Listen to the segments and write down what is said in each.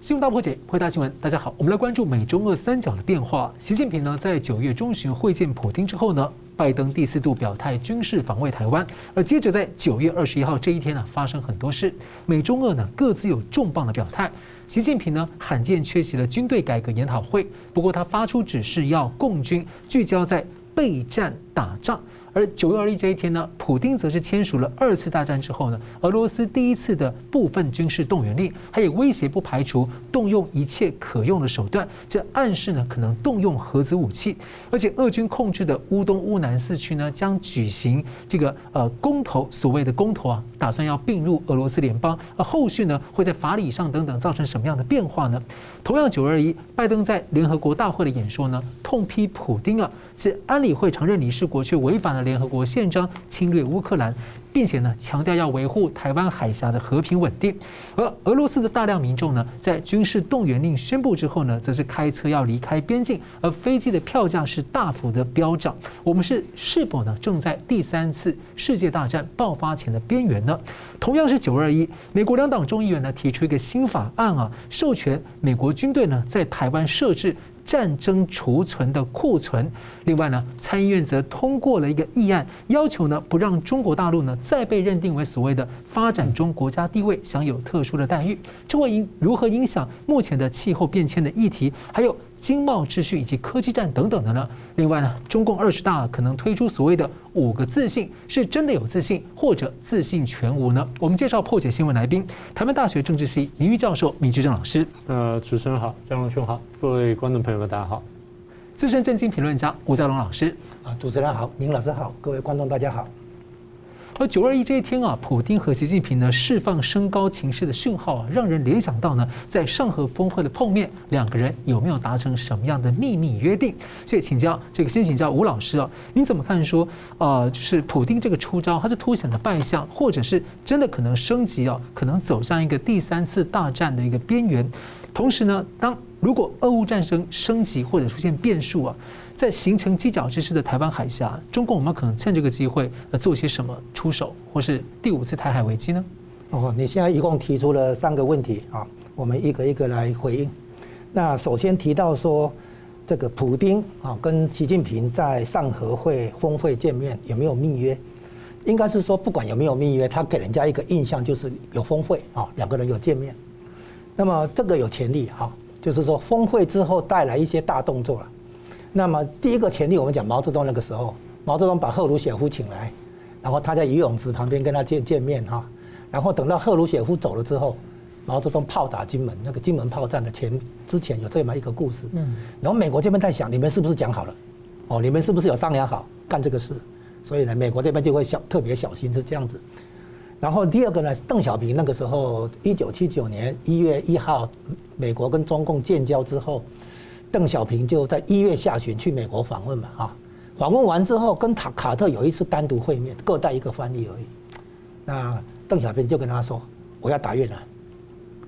新闻大破解，回答新闻。大家好，我们来关注美中俄三角的变化。习近平呢，在九月中旬会见普京之后呢，拜登第四度表态军事访问台湾，而接着在九月二十一号这一天呢，发生很多事。美中俄呢各自有重磅的表态。习近平呢罕见缺席了军队改革研讨会，不过他发出指示要共军聚焦在备战打仗。而九月二十一这一天呢，普丁则是签署了二次大战之后呢，俄罗斯第一次的部分军事动员令，还有威胁不排除动用一切可用的手段，这暗示呢可能动用核子武器。而且俄军控制的乌东、乌南四区呢，将举行这个呃公投，所谓的公投啊，打算要并入俄罗斯联邦。而后续呢，会在法理上等等造成什么样的变化呢？同样九二一，拜登在联合国大会的演说呢，痛批普丁啊，是安理会常任理事国却违反了。联合国宪章侵略乌克兰，并且呢强调要维护台湾海峡的和平稳定。而俄罗斯的大量民众呢，在军事动员令宣布之后呢，则是开车要离开边境，而飞机的票价是大幅的飙涨。我们是是否呢正在第三次世界大战爆发前的边缘呢？同样是九二一，美国两党众议员呢提出一个新法案啊，授权美国军队呢在台湾设置。战争储存的库存。另外呢，参议院则通过了一个议案，要求呢不让中国大陆呢再被认定为所谓的发展中国家地位，享有特殊的待遇。这会影如何影响目前的气候变迁的议题？还有。经贸秩序以及科技战等等的呢？另外呢，中共二十大可能推出所谓的五个自信，是真的有自信，或者自信全无呢？我们介绍破解新闻来宾，台湾大学政治系名誉教授米居正老师。呃，主持人好，嘉龙兄好，各位观众朋友们大家好。资深政经评论家吴家龙老师。啊，主持人好，宁老师好，各位观众大家好。而九二一这一天啊，普丁和习近平呢释放升高情势的讯号啊，让人联想到呢，在上合峰会的碰面，两个人有没有达成什么样的秘密约定？所以请教这个，先请教吴老师啊，您怎么看说，呃，就是普丁这个出招，他是凸显的败相，或者是真的可能升级啊，可能走向一个第三次大战的一个边缘？同时呢，当如果俄乌战争升级或者出现变数啊？在形成犄角之势的台湾海峡，中共有没有可能趁这个机会呃做些什么出手，或是第五次台海危机呢？哦，你现在一共提出了三个问题啊，我们一个一个来回应。那首先提到说，这个普丁啊跟习近平在上合会峰会见面有没有密约？应该是说不管有没有密约，他给人家一个印象就是有峰会啊，两个人有见面。那么这个有潜力哈，就是说峰会之后带来一些大动作了。那么第一个前提，我们讲毛泽东那个时候，毛泽东把赫鲁雪夫请来，然后他在游泳池旁边跟他见见面哈，然后等到赫鲁雪夫走了之后，毛泽东炮打金门，那个金门炮战的前之前有这么一个故事，嗯，然后美国这边在想，你们是不是讲好了？哦，你们是不是有商量好干这个事？所以呢，美国这边就会小特别小心是这样子。然后第二个呢，邓小平那个时候，一九七九年一月一号，美国跟中共建交之后。邓小平就在一月下旬去美国访问嘛，哈，访问完之后跟塔卡特有一次单独会面，各带一个翻译而已。那邓小平就跟他说：“我要打越南。”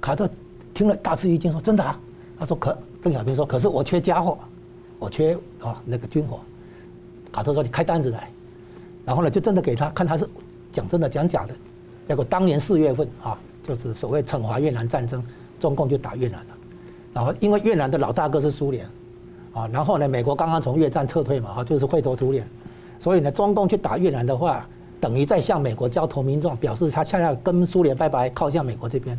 卡特听了大吃一惊，说：“真的啊？”他说：“可。”邓小平说：“可是我缺家伙，我缺啊那个军火。”卡特说：“你开单子来。”然后呢，就真的给他看，他是讲真的讲假的。结果当年四月份啊，就是所谓惩罚越南战争，中共就打越南了。然后，因为越南的老大哥是苏联，啊，然后呢，美国刚刚从越战撤退嘛，哈，就是灰头土脸，所以呢，中共去打越南的话，等于在向美国交投名状，表示他现在跟苏联拜拜，靠向美国这边，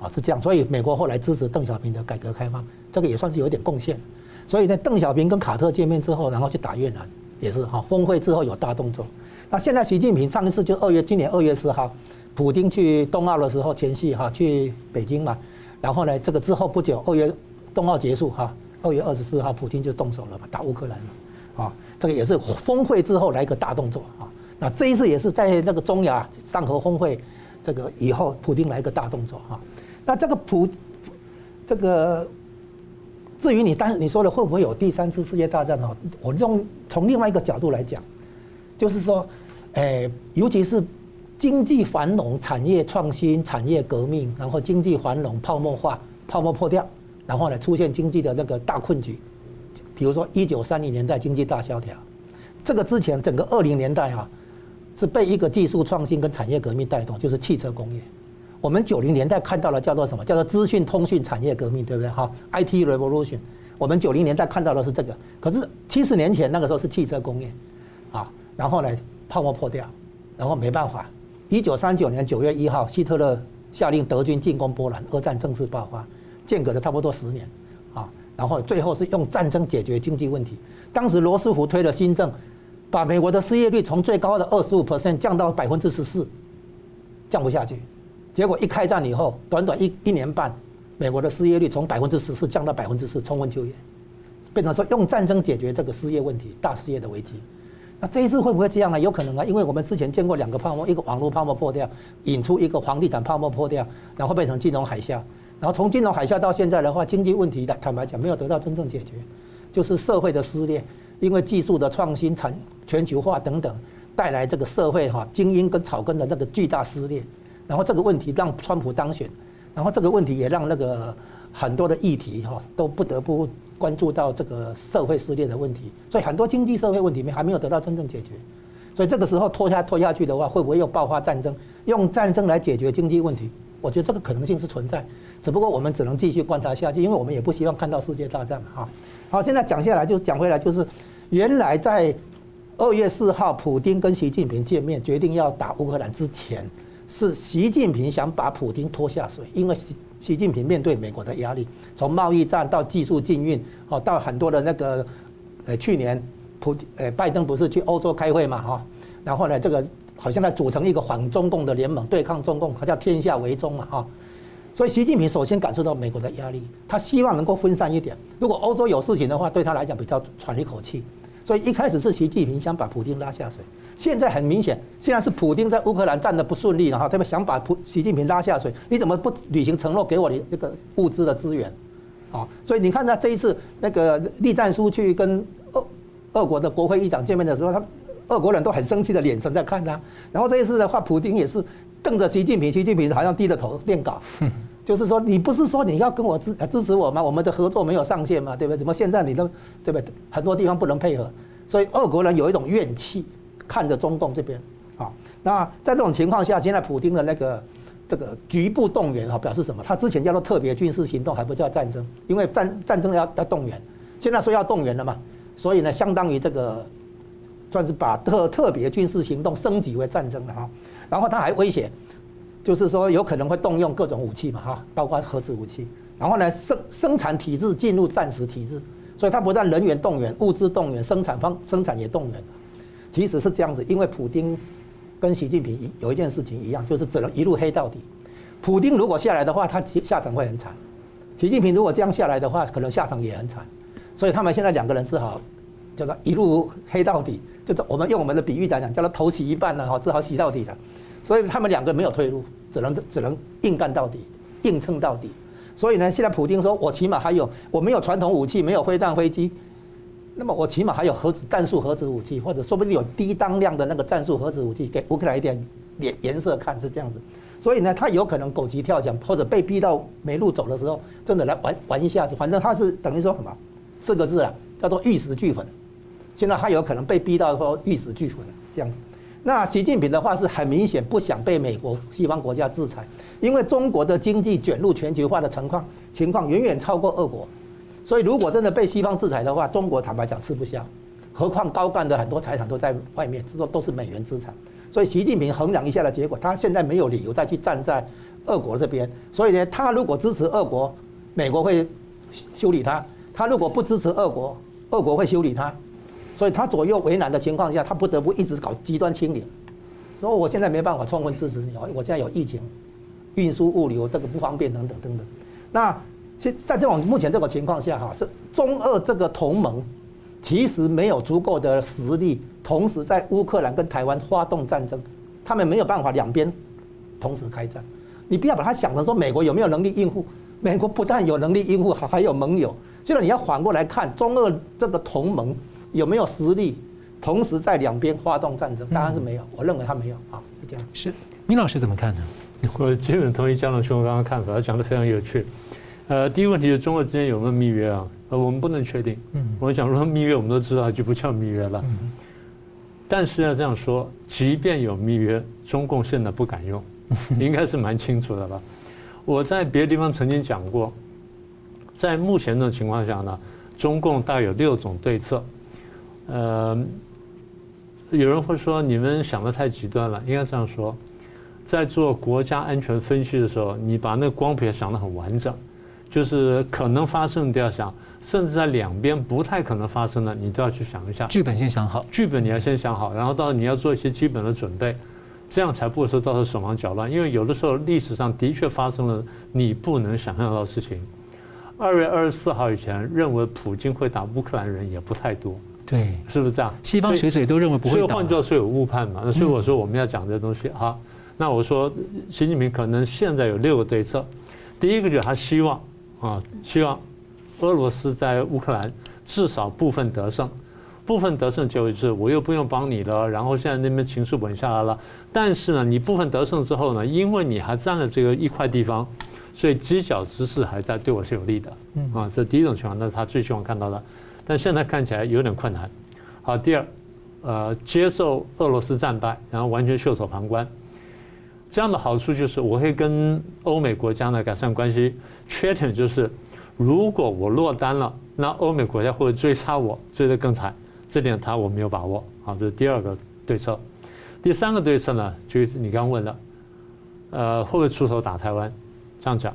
啊，是这样。所以美国后来支持邓小平的改革开放，这个也算是有点贡献。所以呢，邓小平跟卡特见面之后，然后去打越南，也是哈，峰会之后有大动作。那现在习近平上一次就二月，今年二月十号，普京去冬奥的时候前夕哈，去北京嘛。然后呢，这个之后不久，二月冬奥结束哈，二月二十四号，普京就动手了嘛，打乌克兰嘛，啊，这个也是峰会之后来一个大动作啊。那这一次也是在那个中亚上合峰会这个以后，普丁来一个大动作哈。那这个普，这个至于你当你说的会不会有第三次世界大战哈，我用从另外一个角度来讲，就是说，哎，尤其是。经济繁荣、产业创新、产业革命，然后经济繁荣、泡沫化、泡沫破掉，然后呢出现经济的那个大困局，比如说一九三零年代经济大萧条，这个之前整个二零年代啊，是被一个技术创新跟产业革命带动，就是汽车工业。我们九零年代看到了叫做什么？叫做资讯通讯产业革命，对不对？哈，IT revolution。我们九零年代看到的是这个，可是七十年前那个时候是汽车工业，啊，然后呢，泡沫破掉，然后没办法。一九三九年九月一号，希特勒下令德军进攻波兰，二战正式爆发，间隔了差不多十年，啊，然后最后是用战争解决经济问题。当时罗斯福推了新政，把美国的失业率从最高的二十五 percent 降到百分之十四，降不下去。结果一开战以后，短短一一年半，美国的失业率从百分之十四降到百分之四，充分就业，变成说用战争解决这个失业问题，大失业的危机。那这一次会不会这样呢？有可能啊，因为我们之前见过两个泡沫，一个网络泡沫破掉，引出一个房地产泡沫破掉，然后变成金融海啸，然后从金融海啸到现在的话，经济问题的坦白讲没有得到真正解决，就是社会的撕裂，因为技术的创新、产全球化等等，带来这个社会哈精英跟草根的那个巨大撕裂。然后这个问题让川普当选，然后这个问题也让那个很多的议题哈都不得不关注到这个社会撕裂的问题，所以很多经济社会问题没还没有得到真正解决，所以这个时候拖下拖下去的话，会不会又爆发战争？用战争来解决经济问题，我觉得这个可能性是存在，只不过我们只能继续观察下去，因为我们也不希望看到世界大战嘛哈。好，现在讲下来就讲回来，就是原来在二月四号，普京跟习近平见面，决定要打乌克兰之前。是习近平想把普京拖下水，因为习近平面对美国的压力，从贸易战到技术禁运，哦，到很多的那个，呃，去年普呃拜登不是去欧洲开会嘛，哈，然后呢，这个好像在组成一个反中共的联盟，对抗中共，他叫天下为中嘛，哈，所以习近平首先感受到美国的压力，他希望能够分散一点，如果欧洲有事情的话，对他来讲比较喘一口气，所以一开始是习近平想把普丁拉下水。现在很明显，现在是普丁在乌克兰战得不顺利，了哈他们想把普习近平拉下水，你怎么不履行承诺给我的这个物资的资源？啊，所以你看他这一次那个栗战书去跟俄俄国的国会议长见面的时候，他俄国人都很生气的眼神在看他。然后这一次的话，普丁也是瞪着习近平，习近平好像低着头念稿，就是说你不是说你要跟我支支持我吗？我们的合作没有上限吗？对不对？怎么现在你都对不对？很多地方不能配合，所以俄国人有一种怨气。看着中共这边，啊，那在这种情况下，现在普丁的那个这个局部动员啊，表示什么？他之前叫做特别军事行动，还不叫战争，因为战战争要要动员，现在说要动员了嘛，所以呢，相当于这个算是把特特别军事行动升级为战争了哈。然后他还威胁，就是说有可能会动用各种武器嘛哈，包括核子武器。然后呢，生生产体制进入战时体制，所以他不但人员动员、物资动员、生产方生产也动员。其实是这样子，因为普京跟习近平有一件事情一样，就是只能一路黑到底。普京如果下来的话，他下场会很惨；习近平如果这样下来的话，可能下场也很惨。所以他们现在两个人只好叫做一路黑到底，就是我们用我们的比喻来讲，叫做头洗一半了哈，只好洗到底了。所以他们两个没有退路，只能只能硬干到底，硬撑到底。所以呢，现在普丁说：“我起码还有，我没有传统武器，没有飞弹飞机。”那么我起码还有核子战术核子武器，或者说不定有低当量的那个战术核子武器，给乌克兰一点颜颜色看是这样子。所以呢，他有可能狗急跳墙，或者被逼到没路走的时候，真的来玩玩一下子。反正他是等于说什么四个字啊，叫做玉石俱焚。现在他有可能被逼到说玉石俱焚这样子。那习近平的话是很明显不想被美国西方国家制裁，因为中国的经济卷入全球化的情况情况远远超过俄国。所以，如果真的被西方制裁的话，中国坦白讲吃不消，何况高干的很多财产都在外面，这都都是美元资产。所以，习近平衡量一下的结果，他现在没有理由再去站在俄国这边。所以呢，他如果支持俄国，美国会修理他；他如果不支持俄国，俄国会修理他。所以他左右为难的情况下，他不得不一直搞极端清零。说我现在没办法充分支持你，我现在有疫情，运输物流这个不方便等等等等。那。现在这种目前这个情况下，哈，是中俄这个同盟其实没有足够的实力，同时在乌克兰跟台湾发动战争，他们没有办法两边同时开战。你不要把它想成说美国有没有能力应付，美国不但有能力应付，还还有盟友。现在你要反过来看，中俄这个同盟有没有实力，同时在两边发动战争？当然是没有，我认为他没有啊，是这样。是，明老师怎么看呢？我基本同意江龙兄刚刚看法，他讲的非常有趣。呃，第一个问题是中俄之间有没有密约啊？呃，我们不能确定。嗯，我想说密约，我们都知道就不叫密约了。嗯，但是要这样说，即便有密约，中共现在不敢用。应该是蛮清楚的吧？我在别的地方曾经讲过，在目前的情况下呢，中共大概有六种对策。呃，有人会说你们想的太极端了，应该这样说，在做国家安全分析的时候，你把那个光谱想得很完整，就是可能发生的都要想，甚至在两边不太可能发生的，你都要去想一下。剧本先想好，剧本你要先想好，然后到你要做一些基本的准备。这样才不会说到时候手忙脚乱，因为有的时候历史上的确发生了你不能想象到的事情。二月二十四号以前，认为普京会打乌克兰人也不太多，对，是不是这样？西方学者也都认为不会打。所以换句话说有误判嘛？那所以我说我们要讲这东西哈。那我说习近平可能现在有六个对策，第一个就是他希望啊，希望俄罗斯在乌克兰至少部分得胜。部分得胜就是我又不用帮你了，然后现在那边情绪稳下来了。但是呢，你部分得胜之后呢，因为你还占了这个一块地方，所以犄角之势还在对我是有利的。嗯啊，这第一种情况，那是他最希望看到的。但现在看起来有点困难。好，第二，呃，接受俄罗斯战败，然后完全袖手旁观，这样的好处就是我可以跟欧美国家呢改善关系。缺点就是，如果我落单了，那欧美国家会追杀我，追得更惨。这点他我没有把握，好，这是第二个对策。第三个对策呢，就是你刚刚问的，呃，会不会出手打台湾？这样讲，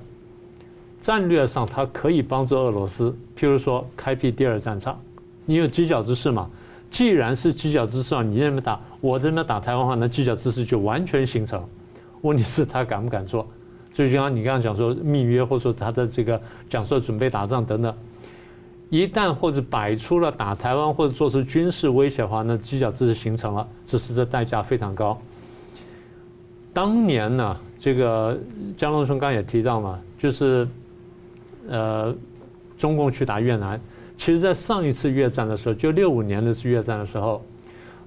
战略上它可以帮助俄罗斯，譬如说开辟第二战场，你有犄角之势嘛？既然是犄角之势，你那边打，我这边打台湾话，那犄角之势就完全形成。问题是，他敢不敢做？所以就像你刚刚讲说密约，或者说他的这个讲说准备打仗等等。一旦或者摆出了打台湾或者做出军事威胁的话，那犄角之势形成了，只是这代价非常高。当年呢，这个江龙兄刚也提到嘛，就是呃，中共去打越南，其实在上一次越战的时候，就六五年那次越战的时候，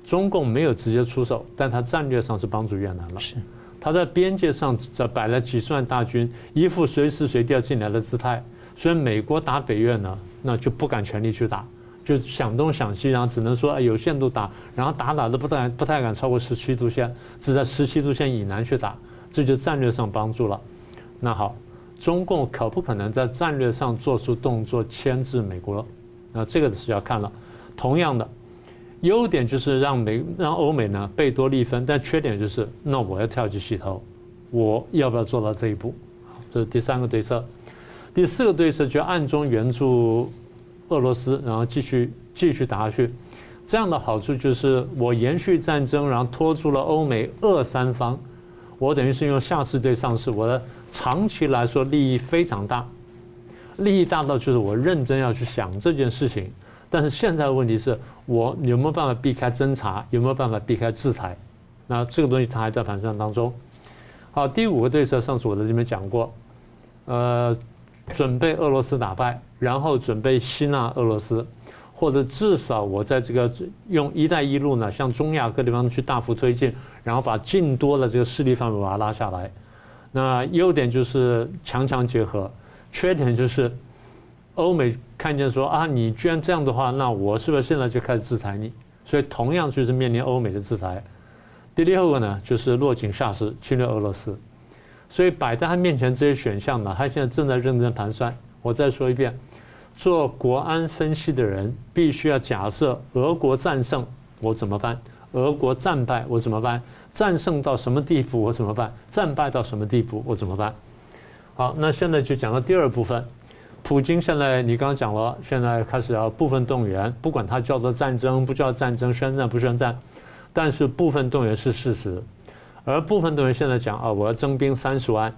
中共没有直接出手，但他战略上是帮助越南了。是，他在边界上这摆了几十万大军，一副随时随地要进来的姿态。所以美国打北越呢，那就不敢全力去打，就想东想西，然后只能说有限度打，然后打打都不太不太敢超过十七度线，只在十七度线以南去打，这就战略上帮助了。那好，中共可不可能在战略上做出动作牵制美国？那这个是要看了。同样的，优点就是让美让欧美呢贝多利分，但缺点就是那我要跳去洗头，我要不要做到这一步？这是第三个对策。第四个对策就暗中援助俄罗斯，然后继续继续打下去。这样的好处就是我延续战争，然后拖住了欧美俄三方，我等于是用下士对上士，我的长期来说利益非常大，利益大到就是我认真要去想这件事情。但是现在的问题是我有没有办法避开侦查，有没有办法避开制裁？那这个东西它还在盘算当中。好，第五个对策，上次我在这边讲过，呃。准备俄罗斯打败，然后准备吸纳俄罗斯，或者至少我在这个用“一带一路”呢，向中亚各地方去大幅推进，然后把近多的这个势力范围把它拉下来。那优点就是强强结合，缺点就是欧美看见说啊，你居然这样的话，那我是不是现在就开始制裁你？所以同样就是面临欧美的制裁。第六个呢，就是落井下石，侵略俄罗斯。所以摆在他面前这些选项呢，他现在正在认真盘算。我再说一遍，做国安分析的人必须要假设俄国战胜我怎么办？俄国战败我怎么办？战胜到什么地步我怎么办？战败到什么地步我怎么办？好，那现在就讲到第二部分。普京现在你刚刚讲了，现在开始要部分动员，不管他叫做战争不叫战争，宣战不宣战，但是部分动员是事实。而部分动员现在讲啊，我要征兵三十万。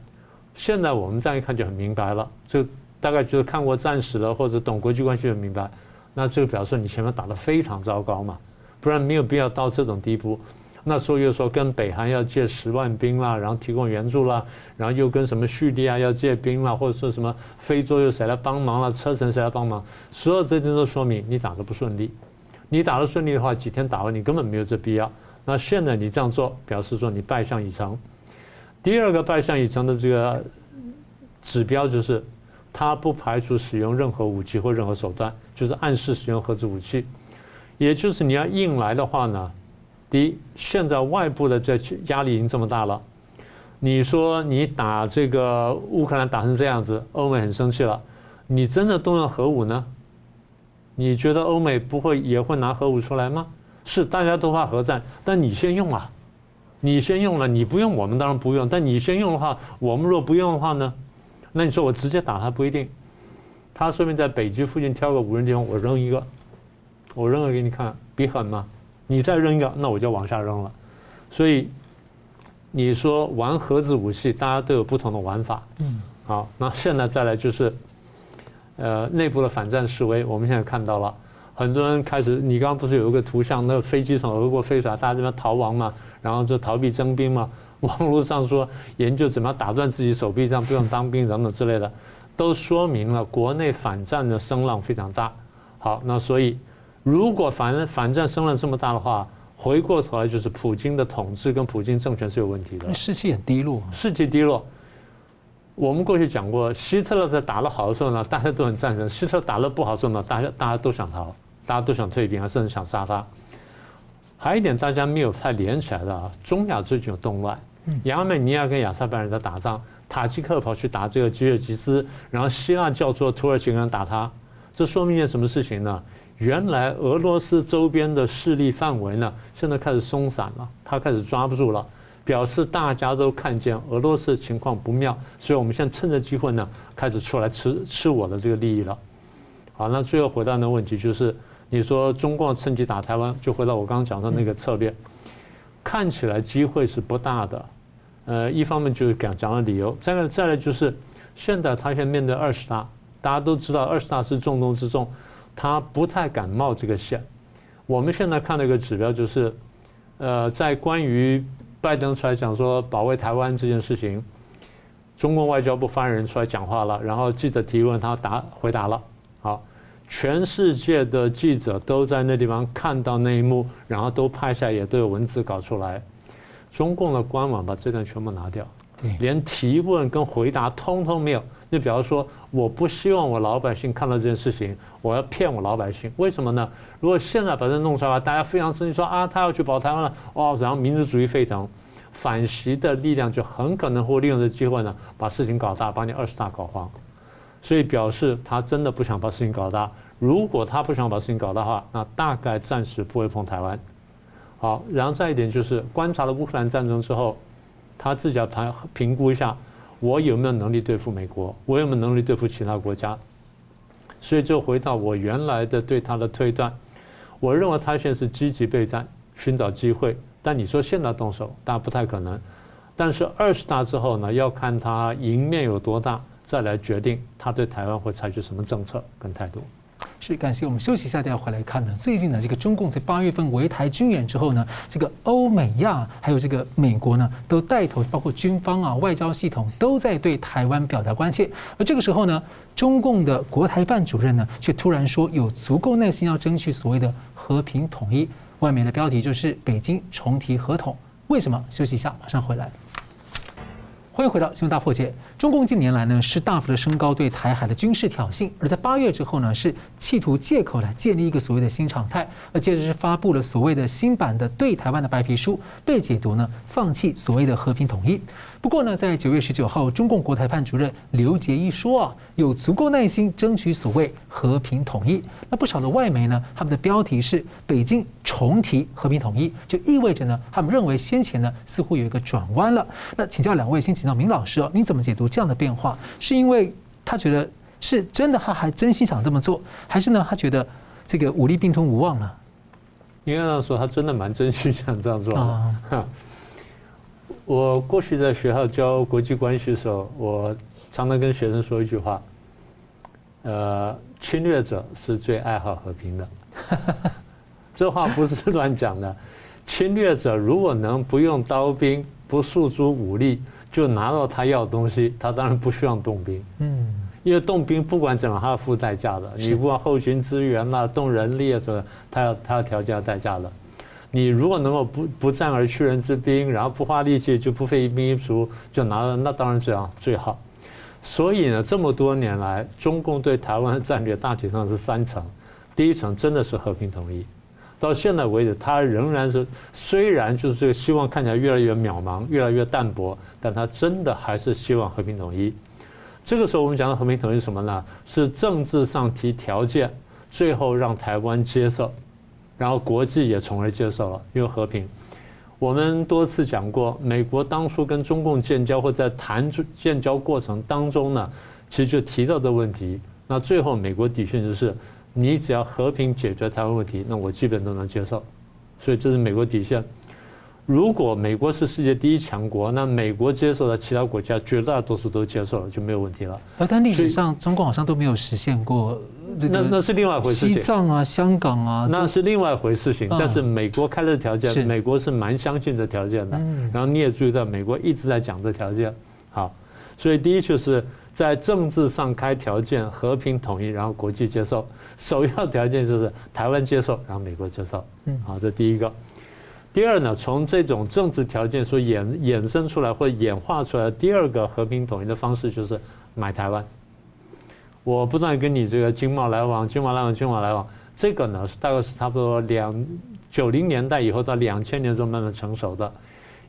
现在我们这样一看就很明白了，就大概就是看过战史了或者懂国际关系就明白。那这个表示你前面打得非常糟糕嘛，不然没有必要到这种地步。那时候又说跟北韩要借十万兵啦，然后提供援助啦，然后又跟什么叙利亚要借兵啦，或者说什么非洲又谁来帮忙了，车臣谁来帮忙，所有这些都说明你打得不顺利。你打得顺利的话，几天打完你根本没有这必要。那现在你这样做，表示说你败相已成。第二个败相已成的这个指标就是，他不排除使用任何武器或任何手段，就是暗示使用核子武器。也就是你要硬来的话呢，第一，现在外部的这压力已经这么大了，你说你打这个乌克兰打成这样子，欧美很生气了，你真的动用核武呢？你觉得欧美不会也会拿核武出来吗？是，大家都怕核战，但你先用啊，你先用了，你不用，我们当然不用。但你先用的话，我们若不用的话呢？那你说我直接打他不一定，他说明在北极附近挑个无人地方，我扔一个，我扔了给你看，比狠吗？你再扔一个，那我就往下扔了。所以你说玩核子武器，大家都有不同的玩法。嗯，好，那现在再来就是。呃，内部的反战示威，我们现在看到了，很多人开始。你刚刚不是有一个图像，那个飞机从俄国飞出来，大家这边逃亡嘛，然后就逃避征兵嘛。网络上说研究怎么样打断自己手臂，这样不用当兵等等之类的，都说明了国内反战的声浪非常大。好，那所以如果反反战声浪这么大的话，回过头来就是普京的统治跟普京政权是有问题的，士气很低落，士气低落。我们过去讲过，希特勒在打得好的时候呢，大家都很赞成；希特勒打得不好的时候呢，大家大家都想逃，大家都想退兵啊，甚至想杀他。还有一点大家没有太连起来的啊，中亚最近有动乱，亚美尼亚跟亚塞拜然在打仗，塔吉克跑去打这个吉尔吉斯，然后希腊叫做土耳其人打他，这说明一件什么事情呢？原来俄罗斯周边的势力范围呢，现在开始松散了，他开始抓不住了。表示大家都看见俄罗斯情况不妙，所以我们现在趁着机会呢，开始出来吃吃我的这个利益了。好，那最后回答的问题就是，你说中共趁机打台湾，就回到我刚刚讲的那个策略，看起来机会是不大的。呃，一方面就是讲讲了理由，再来再来就是，现在他现在面对二十大，大家都知道二十大是重中之重，他不太敢冒这个险。我们现在看到一个指标就是，呃，在关于拜登出来讲说保卫台湾这件事情，中共外交部发言人出来讲话了，然后记者提问，他答回答了。好，全世界的记者都在那地方看到那一幕，然后都拍下，也都有文字搞出来。中共的官网把这段全部拿掉，连提问跟回答通通没有。就比方说，我不希望我老百姓看到这件事情，我要骗我老百姓，为什么呢？如果现在把这弄出来，大家非常生气，说啊，他要去保台湾了，哦，然后民族主义沸腾，反习的力量就很可能会利用这机会呢，把事情搞大，把你二十大搞黄。所以表示他真的不想把事情搞大。如果他不想把事情搞大的话，那大概暂时不会碰台湾。好，然后再一点就是观察了乌克兰战争之后，他自己要评评估一下。我有没有能力对付美国？我有没有能力对付其他国家？所以就回到我原来的对他的推断，我认为他现在是积极备战，寻找机会。但你说现在动手，当然不太可能。但是二十大之后呢，要看他赢面有多大，再来决定他对台湾会采取什么政策跟态度。是感谢我们休息一下，待会回来看呢。最近呢，这个中共在八月份围台军演之后呢，这个欧美亚还有这个美国呢，都带头，包括军方啊、外交系统都在对台湾表达关切。而这个时候呢，中共的国台办主任呢，却突然说有足够耐心要争取所谓的和平统一。外媒的标题就是北京重提和统，为什么？休息一下，马上回来。欢迎回到新闻大破解。中共近年来呢，是大幅的升高对台海的军事挑衅，而在八月之后呢，是企图借口来建立一个所谓的新常态，而接着是发布了所谓的新版的对台湾的白皮书，被解读呢，放弃所谓的和平统一。不过呢，在九月十九号，中共国台办主任刘捷一说啊，有足够耐心争取所谓和平统一。那不少的外媒呢，他们的标题是“北京重提和平统一”，就意味着呢，他们认为先前呢似乎有一个转弯了。那请教两位，先请教明老师哦，你怎么解读这样的变化？是因为他觉得是真的，他还真心想这么做，还是呢他觉得这个武力并吞无望了？应该这样说，他真的蛮真心想这样做啊。我过去在学校教国际关系的时候，我常常跟学生说一句话：呃，侵略者是最爱好和平的。这话不是乱讲的。侵略者如果能不用刀兵、不诉诸武力，就拿到他要的东西，他当然不需要动兵。嗯，因为动兵不管怎么，他要付代价的。你不管后勤资源啦、动人力啊什么，他要他要条件要代价的。你如果能够不不战而屈人之兵，然后不花力气就不费一兵一卒就拿了，那当然这样最好。所以呢，这么多年来，中共对台湾的战略大体上是三层：第一层真的是和平统一，到现在为止，他仍然是虽然就是这个希望看起来越来越渺茫，越来越淡薄，但他真的还是希望和平统一。这个时候我们讲的和平统一是什么呢？是政治上提条件，最后让台湾接受，然后国际也从而接受了，因为和平。我们多次讲过，美国当初跟中共建交或在谈建交过程当中呢，其实就提到的问题。那最后美国底线就是，你只要和平解决台湾问题，那我基本都能接受。所以这是美国底线。如果美国是世界第一强国，那美国接受的其他国家绝大多数都接受了，就没有问题了。而但历史上中共好像都没有实现过这个。那那是另外一回事。西藏啊，香港啊，那是另外一回事情。但是美国开的条件，美国是蛮相信这条件的。然后你也注意到，美国一直在讲这条件。好，所以第一就是在政治上开条件，和平统一，然后国际接受。首要条件就是台湾接受，然后美国接受。嗯，好，这第一个。第二呢，从这种政治条件所衍衍生出来或演化出来的第二个和平统一的方式，就是买台湾。我不断跟你这个经贸来往，经贸来往，经贸来往。这个呢，是大概是差不多两九零年代以后到两千年中慢慢成熟的。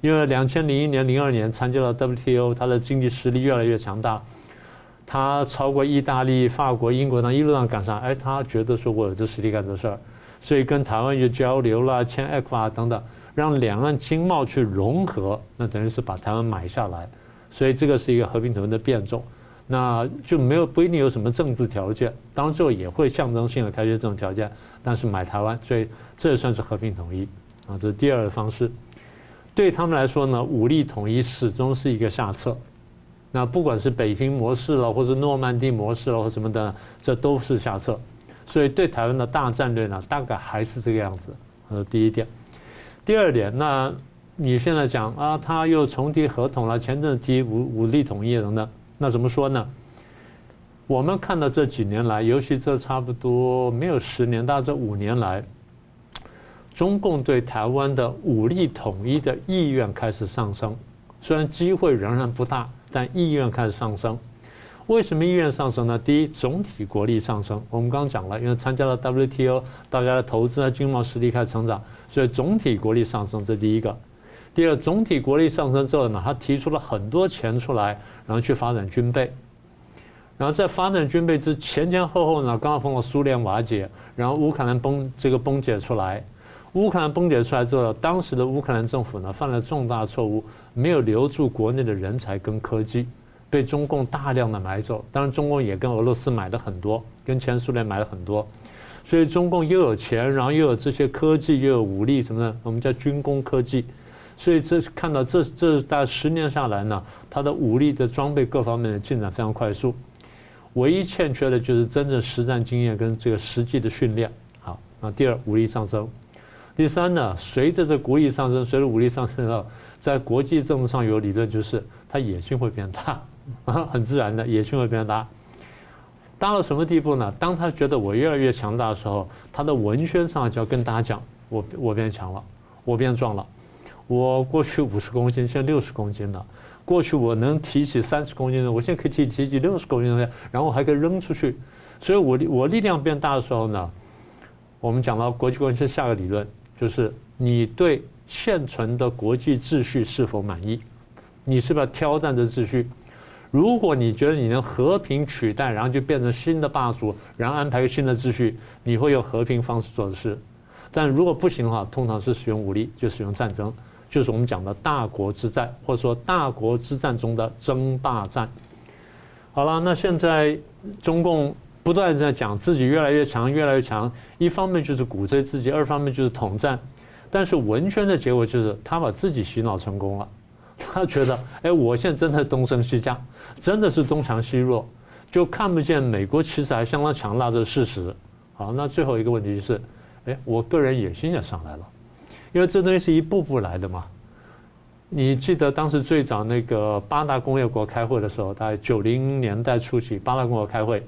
因为两千零一年、零二年参加了 WTO，它的经济实力越来越强大，它超过意大利、法国、英国，那一路上赶上。哎，他觉得说我有这实力干这事儿，所以跟台湾有交流啦，签 ECFA 等等。让两岸经贸去融合，那等于是把台湾买下来，所以这个是一个和平统一的变种，那就没有不一定有什么政治条件，当然最后也会象征性的开出这种条件，但是买台湾，所以这也算是和平统一。啊，这是第二个方式。对他们来说呢，武力统一始终是一个下策，那不管是北平模式了，或是诺曼底模式了，或什么的，这都是下策，所以对台湾的大战略呢，大概还是这个样子，这是第一点。第二点，那你现在讲啊，他又重提合同了，前阵提武武力统一等等，那怎么说呢？我们看到这几年来，尤其这差不多没有十年，大概这五年来，中共对台湾的武力统一的意愿开始上升，虽然机会仍然不大，但意愿开始上升。为什么意愿上升呢？第一，总体国力上升，我们刚讲了，因为参加了 WTO，大家的投资啊，经贸实力开始成长。所以总体国力上升，这第一个。第二，总体国力上升之后呢，他提出了很多钱出来，然后去发展军备。然后在发展军备之前前后后呢，刚刚碰到苏联瓦解，然后乌克兰崩这个崩解出来。乌克兰崩解出来之后，当时的乌克兰政府呢犯了重大错误，没有留住国内的人才跟科技，被中共大量的买走。当然，中共也跟俄罗斯买了很多，跟前苏联买了很多。所以中共又有钱，然后又有这些科技，又有武力什么的，我们叫军工科技。所以这看到这这大概十年下来呢，它的武力的装备各方面的进展非常快速。唯一欠缺的就是真正实战经验跟这个实际的训练。好，那第二武力上升，第三呢，随着这国力上升，随着武力上升呢，在国际政治上有理论，就是它野心会变大，很自然的野心会变大。大到什么地步呢？当他觉得我越来越强大的时候，他的文宣上就要跟大家讲：我我变强了，我变壮了。我过去五十公斤，现在六十公斤了。过去我能提起三十公斤的，我现在可以提提起六十公斤的，然后还可以扔出去。所以我我力量变大的时候呢，我们讲到国际关系下个理论，就是你对现存的国际秩序是否满意？你是不是要挑战这秩序？如果你觉得你能和平取代，然后就变成新的霸主，然后安排一个新的秩序，你会用和平方式做的事。但如果不行的话，通常是使用武力，就使用战争，就是我们讲的大国之战，或者说大国之战中的争霸战。好了，那现在中共不断在讲自己越来越强，越来越强，一方面就是鼓吹自己，二方面就是统战。但是文宣的结果就是他把自己洗脑成功了。他觉得，哎，我现在真的东升西降，真的是东强西弱，就看不见美国其实还相当强大这个事实。好，那最后一个问题就是，哎，我个人野心也上来了，因为这东西是一步步来的嘛。你记得当时最早那个八大工业国开会的时候，大概九零年代初期，八大工业国开会，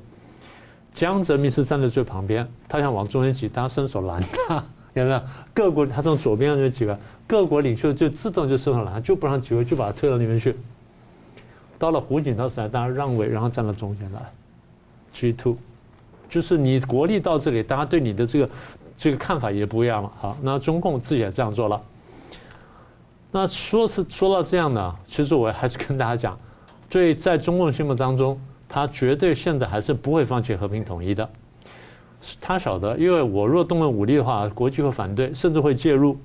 江泽民是站在最旁边，他想往中间挤，大家伸手拦他，有没有？各国他从左边那几个。各国领袖就自动就收上来，就不让机会，就把他推到那边去。到了胡锦涛时代，大家让位，然后站到中间来。G two，就是你国力到这里，大家对你的这个这个看法也不一样了。好，那中共自己也这样做了。那说是说到这样呢，其实我还是跟大家讲，对，在中共心目当中，他绝对现在还是不会放弃和平统一的。他晓得，因为我若动用武力的话，国际会反对，甚至会介入。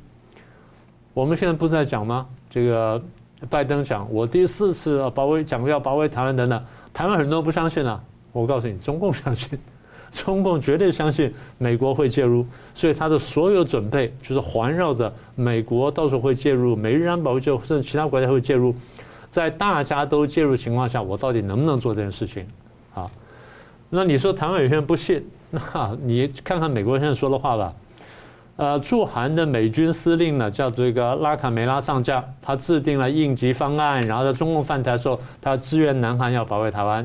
我们现在不是在讲吗？这个拜登讲，我第四次保卫，讲要保卫台湾等等，台湾很多不相信啊。我告诉你，中共相信，中共绝对相信美国会介入，所以他的所有准备就是环绕着美国到时候会介入，美日安保就甚至其他国家会介入，在大家都介入情况下，我到底能不能做这件事情？啊，那你说台湾有些人不信，那你看看美国现在说的话吧。呃，驻韩的美军司令呢，叫这个拉卡梅拉上将，他制定了应急方案，然后在中共犯台的时候，他支援南韩要保卫台湾。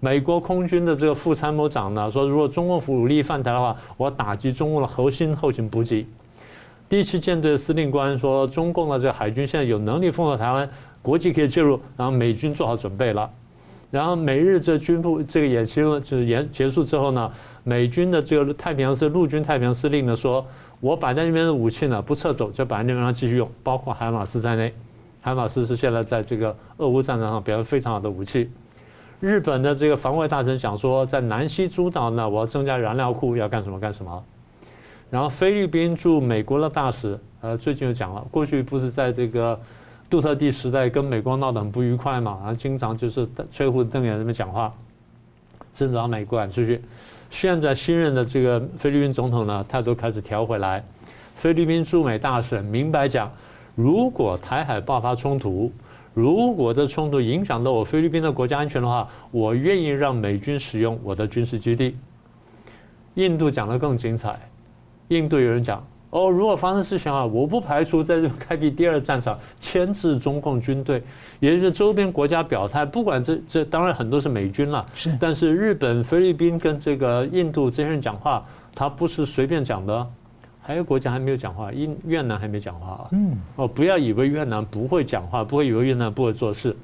美国空军的这个副参谋长呢说，如果中共武力犯台的话，我打击中共的核心后勤补给。第七舰队司令官说，中共的这个海军现在有能力封锁台湾，国际可以介入，然后美军做好准备了。然后美日这军部这个演习就是演结束之后呢，美军的这个太平洋是陆军太平洋司令呢说。我摆在那边的武器呢，不撤走，就摆在那边上继续用，包括海马斯在内。海马斯是现在在这个俄乌战场上表现非常好的武器。日本的这个防卫大臣讲说，在南西诸岛呢，我要增加燃料库，要干什么干什么。然后菲律宾驻美国的大使，呃，最近又讲了，过去不是在这个杜特地时代跟美国闹得很不愉快嘛，然后经常就是吹胡子瞪眼那边讲话，甚至把美国赶出去。现在新任的这个菲律宾总统呢，态度开始调回来。菲律宾驻美大使明白讲，如果台海爆发冲突，如果这冲突影响到我菲律宾的国家安全的话，我愿意让美军使用我的军事基地。印度讲的更精彩，印度有人讲。哦，如果发生事情啊，我不排除在这开辟第二战场，牵制中共军队，也就是周边国家表态。不管这这当然很多是美军了，是，但是日本、菲律宾跟这个印度这些人讲话，他不是随便讲的，还有国家还没有讲话，印越南还没讲话啊。嗯，哦，不要以为越南不会讲话，不会以为越南不会做事。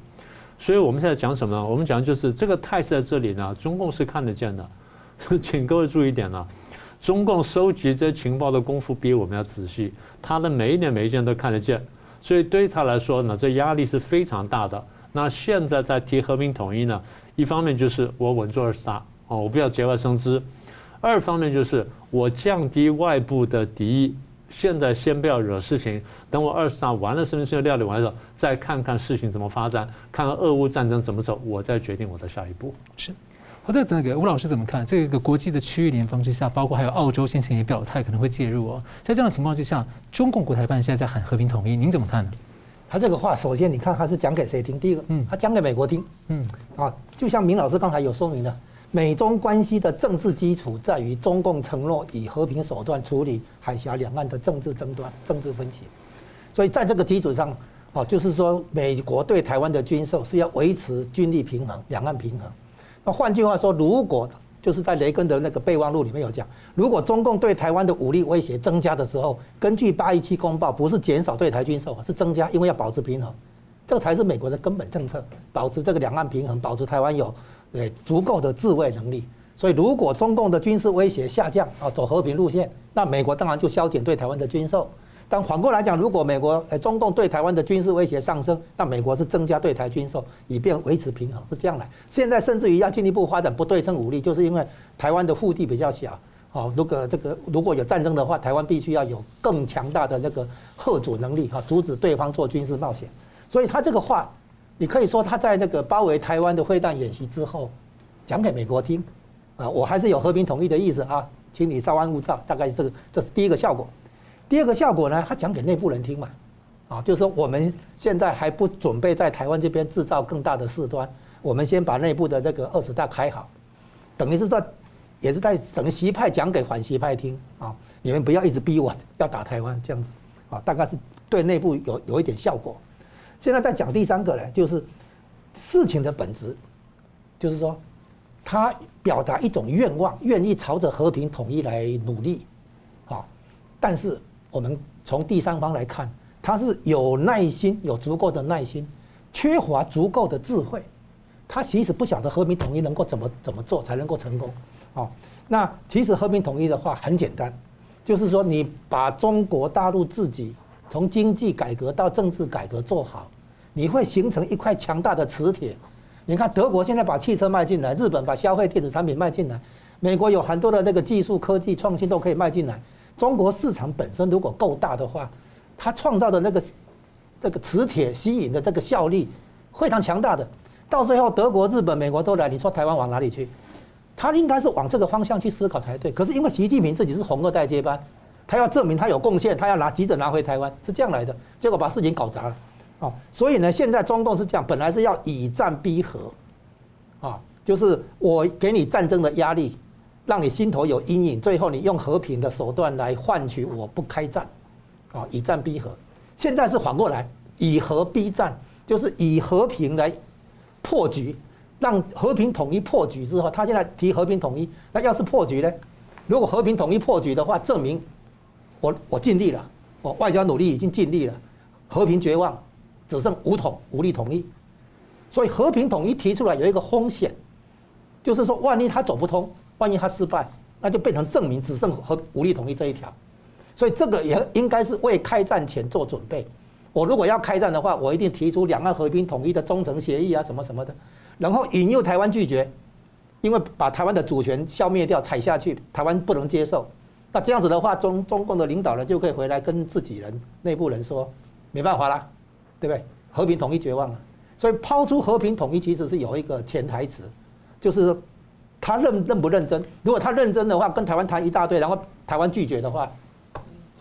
所以我们现在讲什么呢？我们讲就是这个态势在这里呢，中共是看得见的，请各位注意一点呢。中共收集这些情报的功夫比我们要仔细，他的每一点每一件都看得见，所以对他来说呢，这压力是非常大的。那现在在提和平统一呢，一方面就是我稳住二十大哦，我不要节外生枝；二方面就是我降低外部的敌意，现在先不要惹事情，等我二十大完了，事情料理完了，再看看事情怎么发展，看看俄乌战争怎么走，我再决定我的下一步。是。好的，那个吴老师怎么看这个国际的区域联防之下，包括还有澳洲先前也表态可能会介入哦。在这样的情况之下，中共国台办现在在喊和平统一，您怎么看呢？他这个话，首先你看他是讲给谁听？第一个，嗯，他讲给美国听，嗯，啊，就像明老师刚才有说明的，美中关系的政治基础在于中共承诺以和平手段处理海峡两岸的政治争端、政治分歧，所以在这个基础上，啊，就是说美国对台湾的军售是要维持军力平衡、两岸平衡。那换句话说，如果就是在雷根的那个备忘录里面有讲，如果中共对台湾的武力威胁增加的时候，根据八一七公报，不是减少对台军售，是增加，因为要保持平衡，这才是美国的根本政策，保持这个两岸平衡，保持台湾有呃足够的自卫能力。所以，如果中共的军事威胁下降啊，走和平路线，那美国当然就削减对台湾的军售。但反过来讲，如果美国呃中共对台湾的军事威胁上升，那美国是增加对台军售，以便维持平衡，是这样来。现在甚至于要进一步发展不对称武力，就是因为台湾的腹地比较小，哦，如果这个如果有战争的话，台湾必须要有更强大的那个吓阻能力哈，阻止对方做军事冒险。所以他这个话，你可以说他在那个包围台湾的会战演习之后，讲给美国听，啊，我还是有和平统一的意思啊，请你稍安勿躁，大概这个这是第一个效果。第二个效果呢，他讲给内部人听嘛，啊，就是说我们现在还不准备在台湾这边制造更大的事端，我们先把内部的这个二十大开好，等于是在，也是在整个习派讲给反习派听。啊，你们不要一直逼我要打台湾这样子，啊，大概是对内部有有一点效果。现在再讲第三个呢，就是事情的本质，就是说他表达一种愿望，愿意朝着和平统一来努力，啊，但是。我们从第三方来看，他是有耐心，有足够的耐心，缺乏足够的智慧。他其实不晓得和平统一能够怎么怎么做才能够成功。哦，那其实和平统一的话很简单，就是说你把中国大陆自己从经济改革到政治改革做好，你会形成一块强大的磁铁。你看德国现在把汽车卖进来，日本把消费电子产品卖进来，美国有很多的那个技术科技创新都可以卖进来。中国市场本身如果够大的话，它创造的那个这个磁铁吸引的这个效力非常强大的。到最后，德国、日本、美国都来，你说台湾往哪里去？他应该是往这个方向去思考才对。可是因为习近平自己是红二代接班，他要证明他有贡献，他要拿急着拿回台湾，是这样来的。结果把事情搞砸了，哦，所以呢，现在中共是这样，本来是要以战逼和，啊，就是我给你战争的压力，让你心头有阴影，最后你用和平的手段来换取我不开战，啊，以战逼和。现在是反过来，以和逼战，就是以和平来。破局，让和平统一破局之后，他现在提和平统一，那要是破局呢？如果和平统一破局的话，证明我我尽力了，我外交努力已经尽力了，和平绝望，只剩武统武力统一。所以和平统一提出来有一个风险，就是说万一他走不通，万一他失败，那就变成证明只剩和武力统一这一条。所以这个也应该是为开战前做准备。我如果要开战的话，我一定提出两岸和平统一的忠诚协议啊，什么什么的，然后引诱台湾拒绝，因为把台湾的主权消灭掉、踩下去，台湾不能接受。那这样子的话，中中共的领导人就可以回来跟自己人、内部人说，没办法了，对不对？和平统一绝望了。所以抛出和平统一其实是有一个潜台词，就是他认认不认真。如果他认真的话，跟台湾谈一大堆，然后台湾拒绝的话，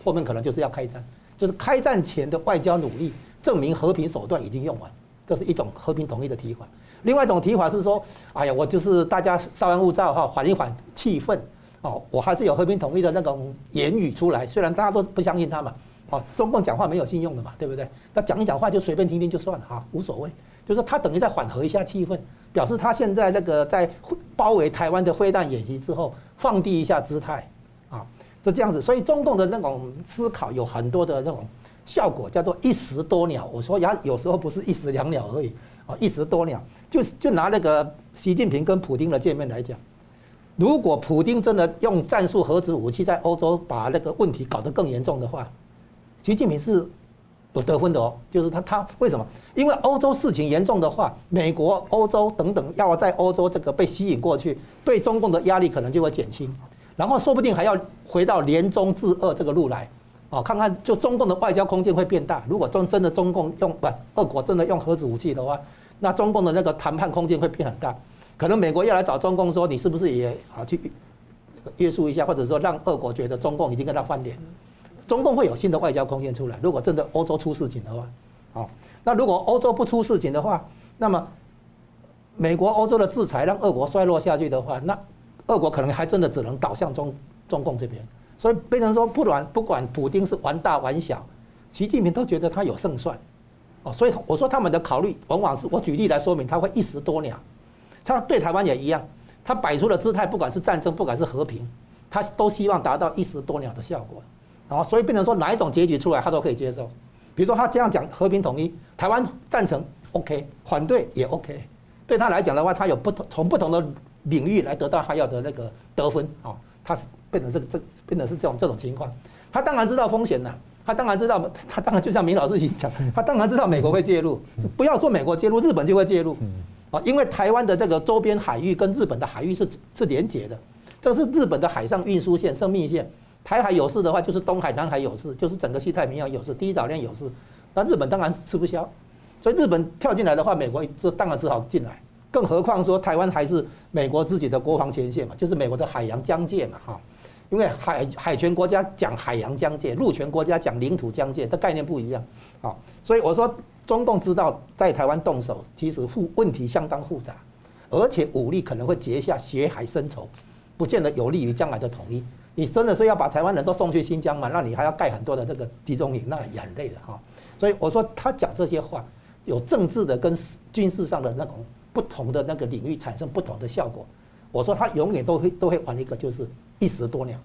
后面可能就是要开战。就是开战前的外交努力，证明和平手段已经用完，这是一种和平统一的提法。另外一种提法是说，哎呀，我就是大家稍安勿躁哈，缓一缓气氛，哦，我还是有和平统一的那种言语出来。虽然大家都不相信他嘛，哦，中共讲话没有信用的嘛，对不对？那讲一讲话就随便听听就算了哈，无所谓。就是他等于在缓和一下气氛，表示他现在那个在包围台湾的飞弹演习之后，放低一下姿态。啊是这样子，所以中共的那种思考有很多的那种效果，叫做一石多鸟。我说呀，有时候不是一石两鸟而已啊，一石多鸟。就就拿那个习近平跟普丁的见面来讲，如果普丁真的用战术核子武器在欧洲把那个问题搞得更严重的话，习近平是有得分的哦。就是他他为什么？因为欧洲事情严重的话，美国、欧洲等等要在欧洲这个被吸引过去，对中共的压力可能就会减轻。然后说不定还要回到联中制俄这个路来，哦，看看就中共的外交空间会变大。如果中真的中共用不，俄国真的用核子武器的话，那中共的那个谈判空间会变很大。可能美国要来找中共说，你是不是也啊去约束一下，或者说让俄国觉得中共已经跟他翻脸，中共会有新的外交空间出来。如果真的欧洲出事情的话，好，那如果欧洲不出事情的话，那么美国、欧洲的制裁让俄国衰落下去的话，那。俄国可能还真的只能倒向中中共这边，所以变成说，不管不管普丁是玩大玩小，习近平都觉得他有胜算，哦，所以我说他们的考虑往往是我举例来说明，他会一石多鸟，他对台湾也一样，他摆出的姿态，不管是战争，不管是和平，他都希望达到一石多鸟的效果，然后所以变成说哪一种结局出来，他都可以接受，比如说他这样讲和平统一，台湾赞成 OK，反对也 OK，对他来讲的话，他有不同从不同的。领域来得到他要的那个得分啊，他是变成这个这变成是这种这种情况，他当然知道风险了，他当然知道，他当然就像明老师已经讲，他当然知道美国会介入，不要说美国介入，日本就会介入，啊，因为台湾的这个周边海域跟日本的海域是是连接的，这是日本的海上运输线、生命线，台海有事的话就是东海、南海有事，就是整个西太平洋有事，第一岛链有事，那日本当然是吃不消，所以日本跳进来的话，美国这当然只好进来。更何况说台湾还是美国自己的国防前线嘛，就是美国的海洋疆界嘛，哈，因为海海权国家讲海洋疆界，陆权国家讲领土疆界，这概念不一样，啊，所以我说中共知道在台湾动手，其实复问题相当复杂，而且武力可能会结下血海深仇，不见得有利于将来的统一。你真的是要把台湾人都送去新疆嘛？那你还要盖很多的这个集中营，那也很累的哈。所以我说他讲这些话，有政治的跟军事上的那种。不同的那个领域产生不同的效果，我说他永远都会都会玩一个就是一石多鸟，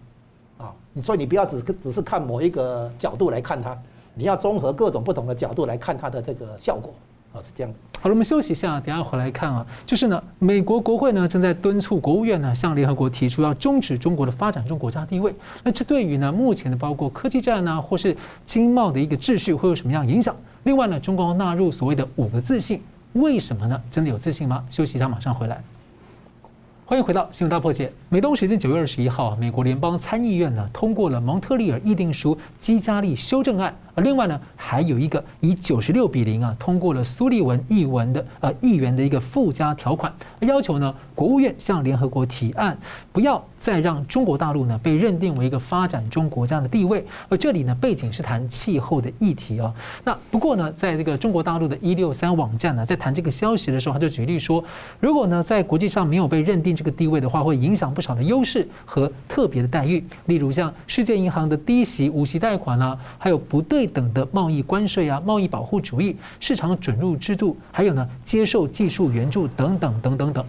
啊，你所以你不要只只是看某一个角度来看它，你要综合各种不同的角度来看它的这个效果，哦，是这样子。好了，我们休息一下，等下回来看啊。就是呢，美国国会呢正在敦促国务院呢向联合国提出要终止中国的发展中国家地位。那这对于呢目前的包括科技战啊，或是经贸的一个秩序会有什么样影响？另外呢，中共纳入所谓的五个自信，为什么呢？真的有自信吗？休息一下，马上回来。欢迎回到新闻大破解。美东时间九月二十一号，美国联邦参议院呢通过了蒙特利尔议定书基加利修正案。而另外呢，还有一个以九十六比零啊通过了苏利文议文的呃议员的一个附加条款，要求呢国务院向联合国提案，不要再让中国大陆呢被认定为一个发展中国家的地位。而这里呢背景是谈气候的议题啊。那不过呢，在这个中国大陆的一六三网站呢，在谈这个消息的时候，他就举例说，如果呢在国际上没有被认定这个地位的话，会影响不少的优势和特别的待遇，例如像世界银行的低息无息贷款啊，还有不对。等的贸易关税啊，贸易保护主义、市场准入制度，还有呢，接受技术援助等等等等等。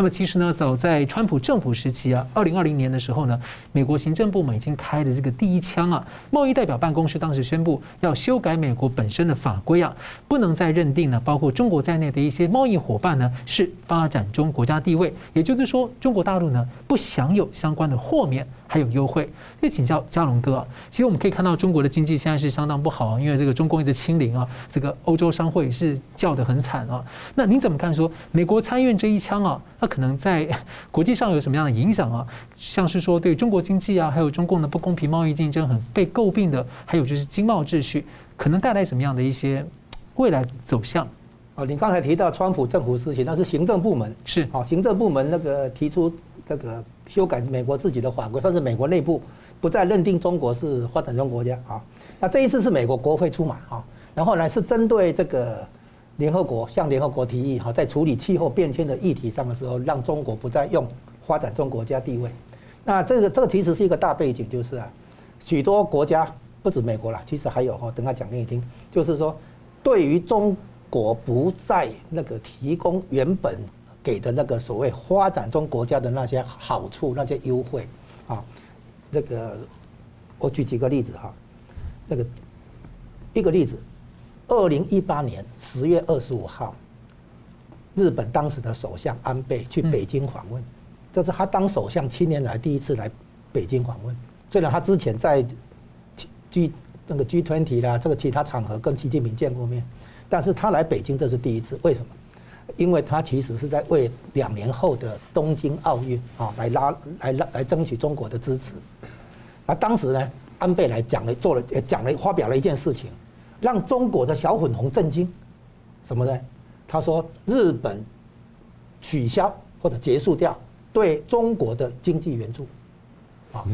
那么其实呢，早在川普政府时期啊，二零二零年的时候呢，美国行政部门已经开了这个第一枪啊。贸易代表办公室当时宣布要修改美国本身的法规啊，不能再认定呢，包括中国在内的一些贸易伙伴呢是发展中国家地位，也就是说，中国大陆呢不享有相关的豁免。还有优惠，所以请教嘉龙哥啊，其实我们可以看到中国的经济现在是相当不好啊，因为这个中共一直清零啊，这个欧洲商会是叫得很惨啊。那您怎么看说美国参议院这一枪啊，它可能在国际上有什么样的影响啊？像是说对中国经济啊，还有中共的不公平贸易竞争很被诟病的，还有就是经贸秩序，可能带来什么样的一些未来走向？哦，你刚才提到川普政府事情，那是行政部门是好，行政部门那个提出那个。修改美国自己的法规，算是美国内部不再认定中国是发展中国家啊。那这一次是美国国会出马啊，然后呢是针对这个联合国向联合国提议哈，在处理气候变迁的议题上的时候，让中国不再用发展中国家地位。那这个这个其实是一个大背景，就是啊，许多国家不止美国了，其实还有哈，等下讲给你听，就是说对于中国不再那个提供原本。给的那个所谓发展中国家的那些好处、那些优惠，啊，这个我举几个例子哈，那个一个例子，二零一八年十月二十五号，日本当时的首相安倍去北京访问，这是他当首相七年来第一次来北京访问。虽然他之前在 G 那个 G20 啦，这个其他场合跟习近平见过面，但是他来北京这是第一次，为什么？因为他其实是在为两年后的东京奥运啊来拉来拉来争取中国的支持，而当时呢，安倍来讲了做了讲了发表了一件事情，让中国的小粉红震惊，什么呢？他说日本取消或者结束掉对中国的经济援助，啊，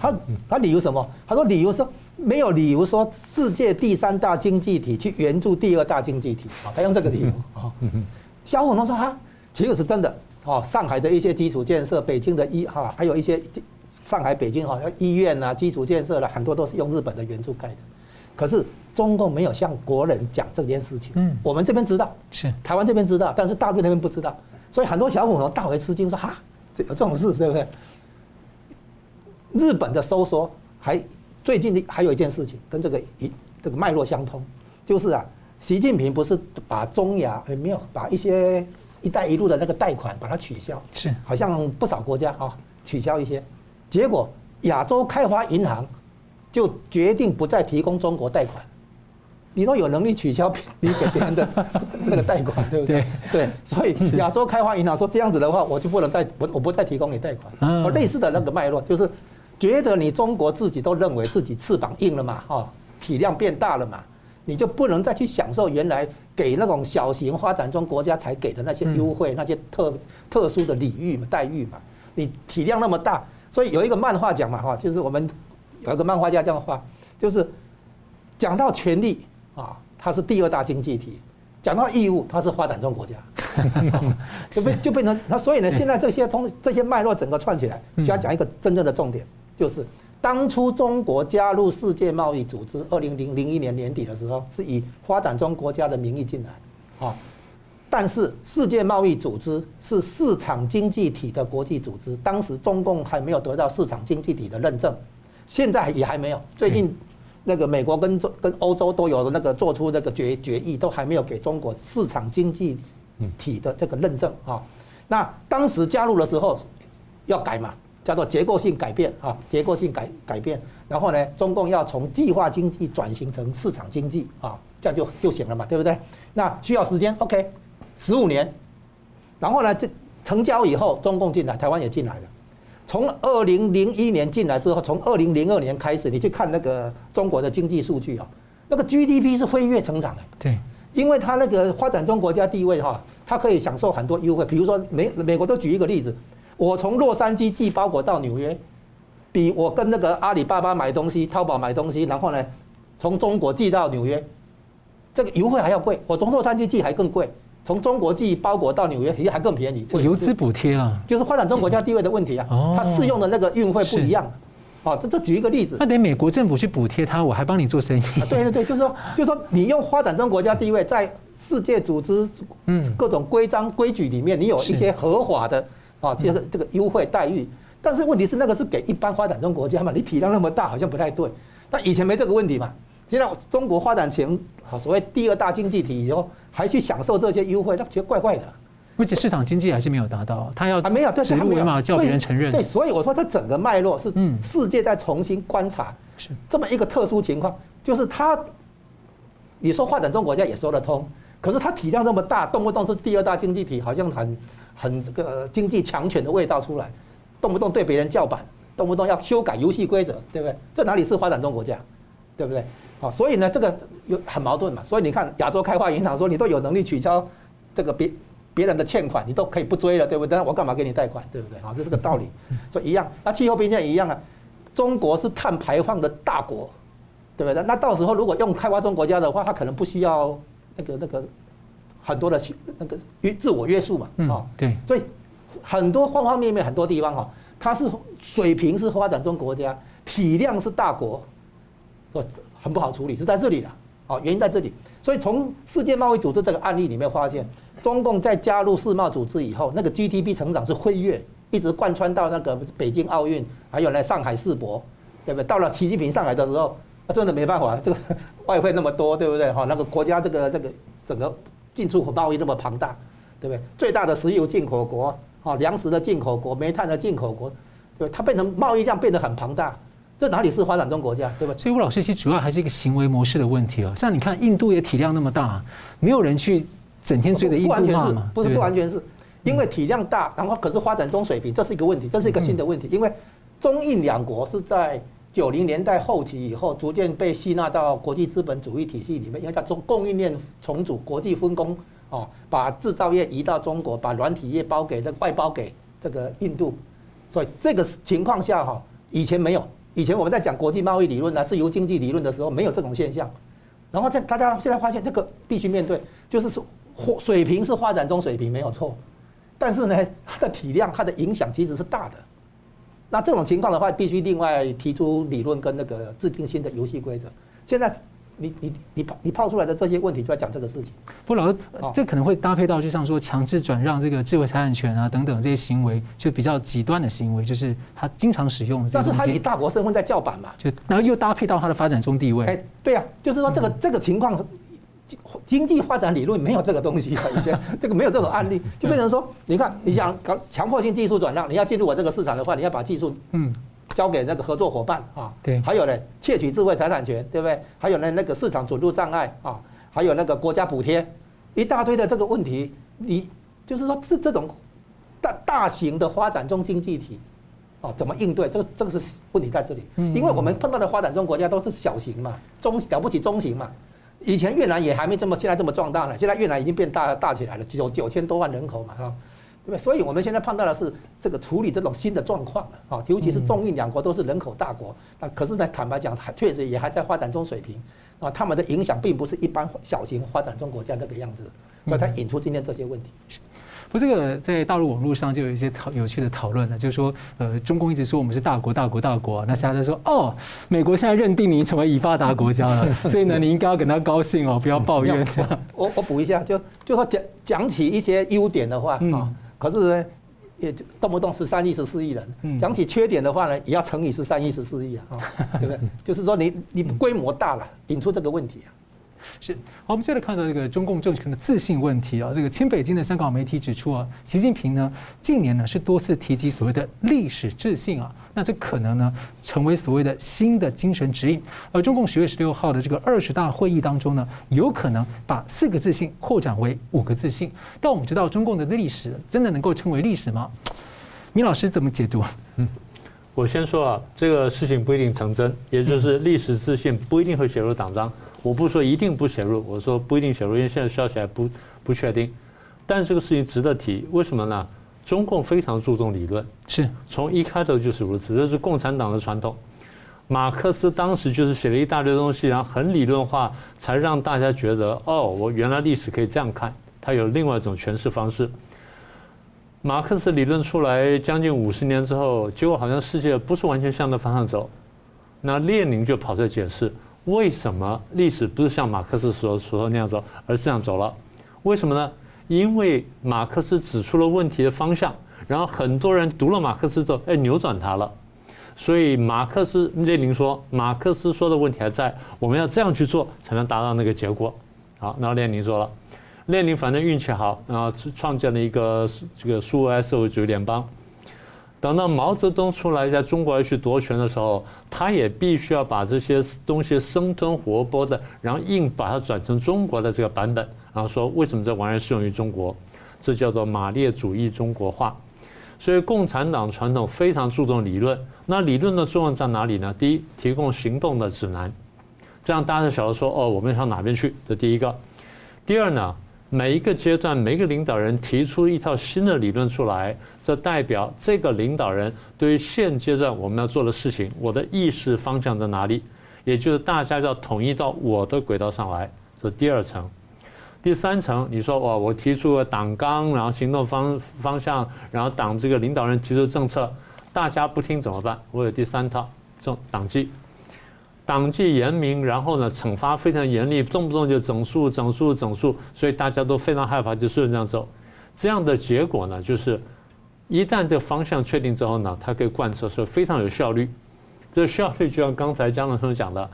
他他理由什么？他说理由说没有理由说世界第三大经济体去援助第二大经济体。啊，他用这个理由。啊。小粉红说哈，其实是真的哦。上海的一些基础建设，北京的医哈，还有一些上海、北京哈医院呐、基础建设了很多都是用日本的援助盖的。可是中共没有向国人讲这件事情。嗯，我们这边知道，是台湾这边知道，但是大陆那边不知道。所以很多小粉红大为吃惊，说哈，这有这种事对不对？日本的收缩还最近的还有一件事情跟这个一这个脉络相通，就是啊。习近平不是把中亚呃没有把一些“一带一路”的那个贷款把它取消，是好像不少国家啊取消一些，结果亚洲开发银行就决定不再提供中国贷款。你都有能力取消 你给别人的 那个贷款，对不对？对，所以亚洲开发银行说这样子的话，我就不能再我我不再提供你贷款。嗯，类似的那个脉络就是觉得你中国自己都认为自己翅膀硬了嘛，哈，体量变大了嘛。你就不能再去享受原来给那种小型发展中国家才给的那些优惠、那些特特殊的礼遇嘛、待遇嘛？你体量那么大，所以有一个漫画讲嘛哈，就是我们有一个漫画家这样画，就是讲到权力啊，它是第二大经济体；讲到义务，它是发展中国家，就变就变成那所以呢，现在这些通这些脉络整个串起来，就要讲一个真正的重点，就是。当初中国加入世界贸易组织，二零零零一年年底的时候，是以发展中国家的名义进来，啊，但是世界贸易组织是市场经济体的国际组织，当时中共还没有得到市场经济体的认证，现在也还没有。最近那个美国跟中跟欧洲都有那个做出那个决决议，都还没有给中国市场经济体的这个认证啊。那当时加入的时候要改嘛，叫做结构性改变啊，结构性改改变。然后呢，中共要从计划经济转型成市场经济啊，这样就就行了嘛，对不对？那需要时间，OK，十五年。然后呢，这成交以后，中共进来，台湾也进来了。从二零零一年进来之后，从二零零二年开始，你去看那个中国的经济数据啊，那个 GDP 是飞跃成长的。对，因为它那个发展中国家地位哈，它可以享受很多优惠。比如说美美国都举一个例子，我从洛杉矶寄包裹到纽约，比我跟那个阿里巴巴买东西、淘宝买东西，然后呢，从中国寄到纽约，这个邮费还要贵，我从洛杉矶寄还更贵。从中国寄包裹到纽约，其实还更便宜。邮资补贴啊，就是发展中国家地位的问题啊。它适用的那个运费不一样。哦，这这举一个例子。那得美国政府去补贴他，我还帮你做生意。对对对，就是说，就是说，你用发展中国家地位在世界组织，嗯，各种规章规矩里面，你有一些合法的啊，这个这个优惠待遇。但是问题是，那个是给一般发展中国家嘛？你体量那么大，好像不太对。那以前没这个问题嘛？现在中国发展成所谓第二大经济体以后。还去享受这些优惠，那觉得怪怪的。而且市场经济还是没有达到，他要还没有指鹿为马叫别人承认。对，所以我说这整个脉络是世界在重新观察，是这么一个特殊情况，就是他，你说发展中国家也说得通，可是他体量这么大，动不动是第二大经济体，好像很很这个经济强权的味道出来，动不动对别人叫板，动不动要修改游戏规则，对不对？这哪里是发展中国家，对不对？啊，所以呢，这个有很矛盾嘛。所以你看，亚洲开发银行说，你都有能力取消这个别别人的欠款，你都可以不追了，对不对？我干嘛给你贷款，对不对？啊，是个道理。所以一样，那气候变迁也一样啊。中国是碳排放的大国，对不对？那到时候如果用开发中国家的话，他可能不需要那个那个很多的那个约自我约束嘛。啊，对。所以很多方方面面很多地方哈，它是水平是发展中国家，体量是大国，很不好处理，是在这里的，哦，原因在这里。所以从世界贸易组织这个案例里面发现，中共在加入世贸组织以后，那个 GDP 成长是飞跃，一直贯穿到那个北京奥运，还有呢上海世博，对不对？到了习近平上来的时候，真的没办法，这个外汇那么多，对不对？哈，那个国家这个这个整个进出口贸易那么庞大，对不对？最大的石油进口国，啊，粮食的进口国，煤炭的进口国，对，它变成贸易量变得很庞大。这哪里是发展中国家，对吧？所以吴老师，其实主要还是一个行为模式的问题啊。像你看，印度也体量那么大，没有人去整天追着印度骂嘛？不是不完全是，因为体量大，然后可是发展中水平，这是一个问题，这是一个新的问题。因为中印两国是在九零年代后期以后，逐渐被吸纳到国际资本主义体系里面，因为它中供应链重组、国际分工，哦，把制造业移到中国，把软体业包给这外包给这个印度，所以这个情况下哈，以前没有。以前我们在讲国际贸易理论啊、自由经济理论的时候，没有这种现象。然后在大家现在发现，这个必须面对，就是说，水平是发展中水平没有错，但是呢，它的体量、它的影响其实是大的。那这种情况的话，必须另外提出理论跟那个制定新的游戏规则。现在。你你你抛你抛出来的这些问题，就要讲这个事情。不，老师，这可能会搭配到，就像说强制转让这个智慧财产权啊等等这些行为，就比较极端的行为，就是他经常使用。但是他以大国身份在叫板嘛，就然后又搭配到他的发展中地位。哎，对啊，就是说这个这个情况，经济发展理论没有这个东西，以前这个没有这种案例，就变成说，你看你想搞强迫性技术转让，你要进入我这个市场的话，你要把技术嗯。交给那个合作伙伴啊，对，还有呢，窃取智慧财产权，对不对？还有呢，那个市场准入障碍啊，还有那个国家补贴，一大堆的这个问题，你就是说这这种大大型的发展中经济体，哦，怎么应对？这个这个是问题在这里，因为我们碰到的发展中国家都是小型嘛，中了不起中型嘛，以前越南也还没这么现在这么壮大呢，现在越南已经变大大起来了，九九千多万人口嘛，哈。对不对？所以我们现在碰到的是这个处理这种新的状况啊，尤其是中印两国都是人口大国，那可是呢，坦白讲，还确实也还在发展中水平啊，他们的影响并不是一般小型发展中国家那个样子，所以才引出今天这些问题。不，这个在大陆网络上就有一些讨有趣的讨论呢，就是说，呃，中共一直说我们是大国、大国、大国，那现在说，哦，美国现在认定你成为已发达国家了，所以呢，你应该要跟他高兴哦，不要抱怨这样。我我补一下，就就说讲讲起一些优点的话啊。可是呢，也动不动十三亿、十四亿人。讲起缺点的话呢，也要乘以十三亿、十四亿啊，对不对？就是说你你规模大了，引出这个问题啊。是好，我们接着看到这个中共政权的自信问题啊。这个亲北京的香港媒体指出啊，习近平呢近年呢是多次提及所谓的历史自信啊，那这可能呢成为所谓的新的精神指引。而中共十月十六号的这个二十大会议当中呢，有可能把四个自信扩展为五个自信。但我们知道中共的历史真的能够称为历史吗？米老师怎么解读？嗯，我先说啊，这个事情不一定成真，也就是历史自信不一定会写入党章。我不说一定不写入，我说不一定写入，因为现在消息还不不确定。但这个事情值得提，为什么呢？中共非常注重理论，是从一开头就是如此，这是共产党的传统。马克思当时就是写了一大堆东西，然后很理论化，才让大家觉得哦，我原来历史可以这样看，它有另外一种诠释方式。马克思理论出来将近五十年之后，结果好像世界不是完全向那方向走，那列宁就跑出来解释。为什么历史不是像马克思所说那样走，而是这样走了？为什么呢？因为马克思指出了问题的方向，然后很多人读了马克思之后，哎，扭转它了。所以马克思列宁说，马克思说的问题还在，我们要这样去做才能达到那个结果。好，那列宁说了，列宁反正运气好，然后创建了一个这个苏维埃社会主义联邦。等到毛泽东出来在中国要去夺权的时候，他也必须要把这些东西生吞活剥的，然后硬把它转成中国的这个版本，然后说为什么这玩意儿适用于中国？这叫做马列主义中国化。所以共产党传统非常注重理论，那理论的作用在哪里呢？第一，提供行动的指南，这样大家晓得说哦，我们向哪边去？这第一个。第二呢？每一个阶段，每一个领导人提出一套新的理论出来，这代表这个领导人对于现阶段我们要做的事情，我的意识方向在哪里？也就是大家要统一到我的轨道上来。这第二层，第三层，你说哇，我提出了党纲，然后行动方方向，然后党这个领导人提出政策，大家不听怎么办？我有第三套，这党纪。党纪严明，然后呢，惩罚非常严厉，动不动就整肃、整肃、整肃，所以大家都非常害怕，就顺着这样走。这样的结果呢，就是一旦这方向确定之后呢，它可以贯彻，是非常有效率。这效率就像刚才江龙生讲的，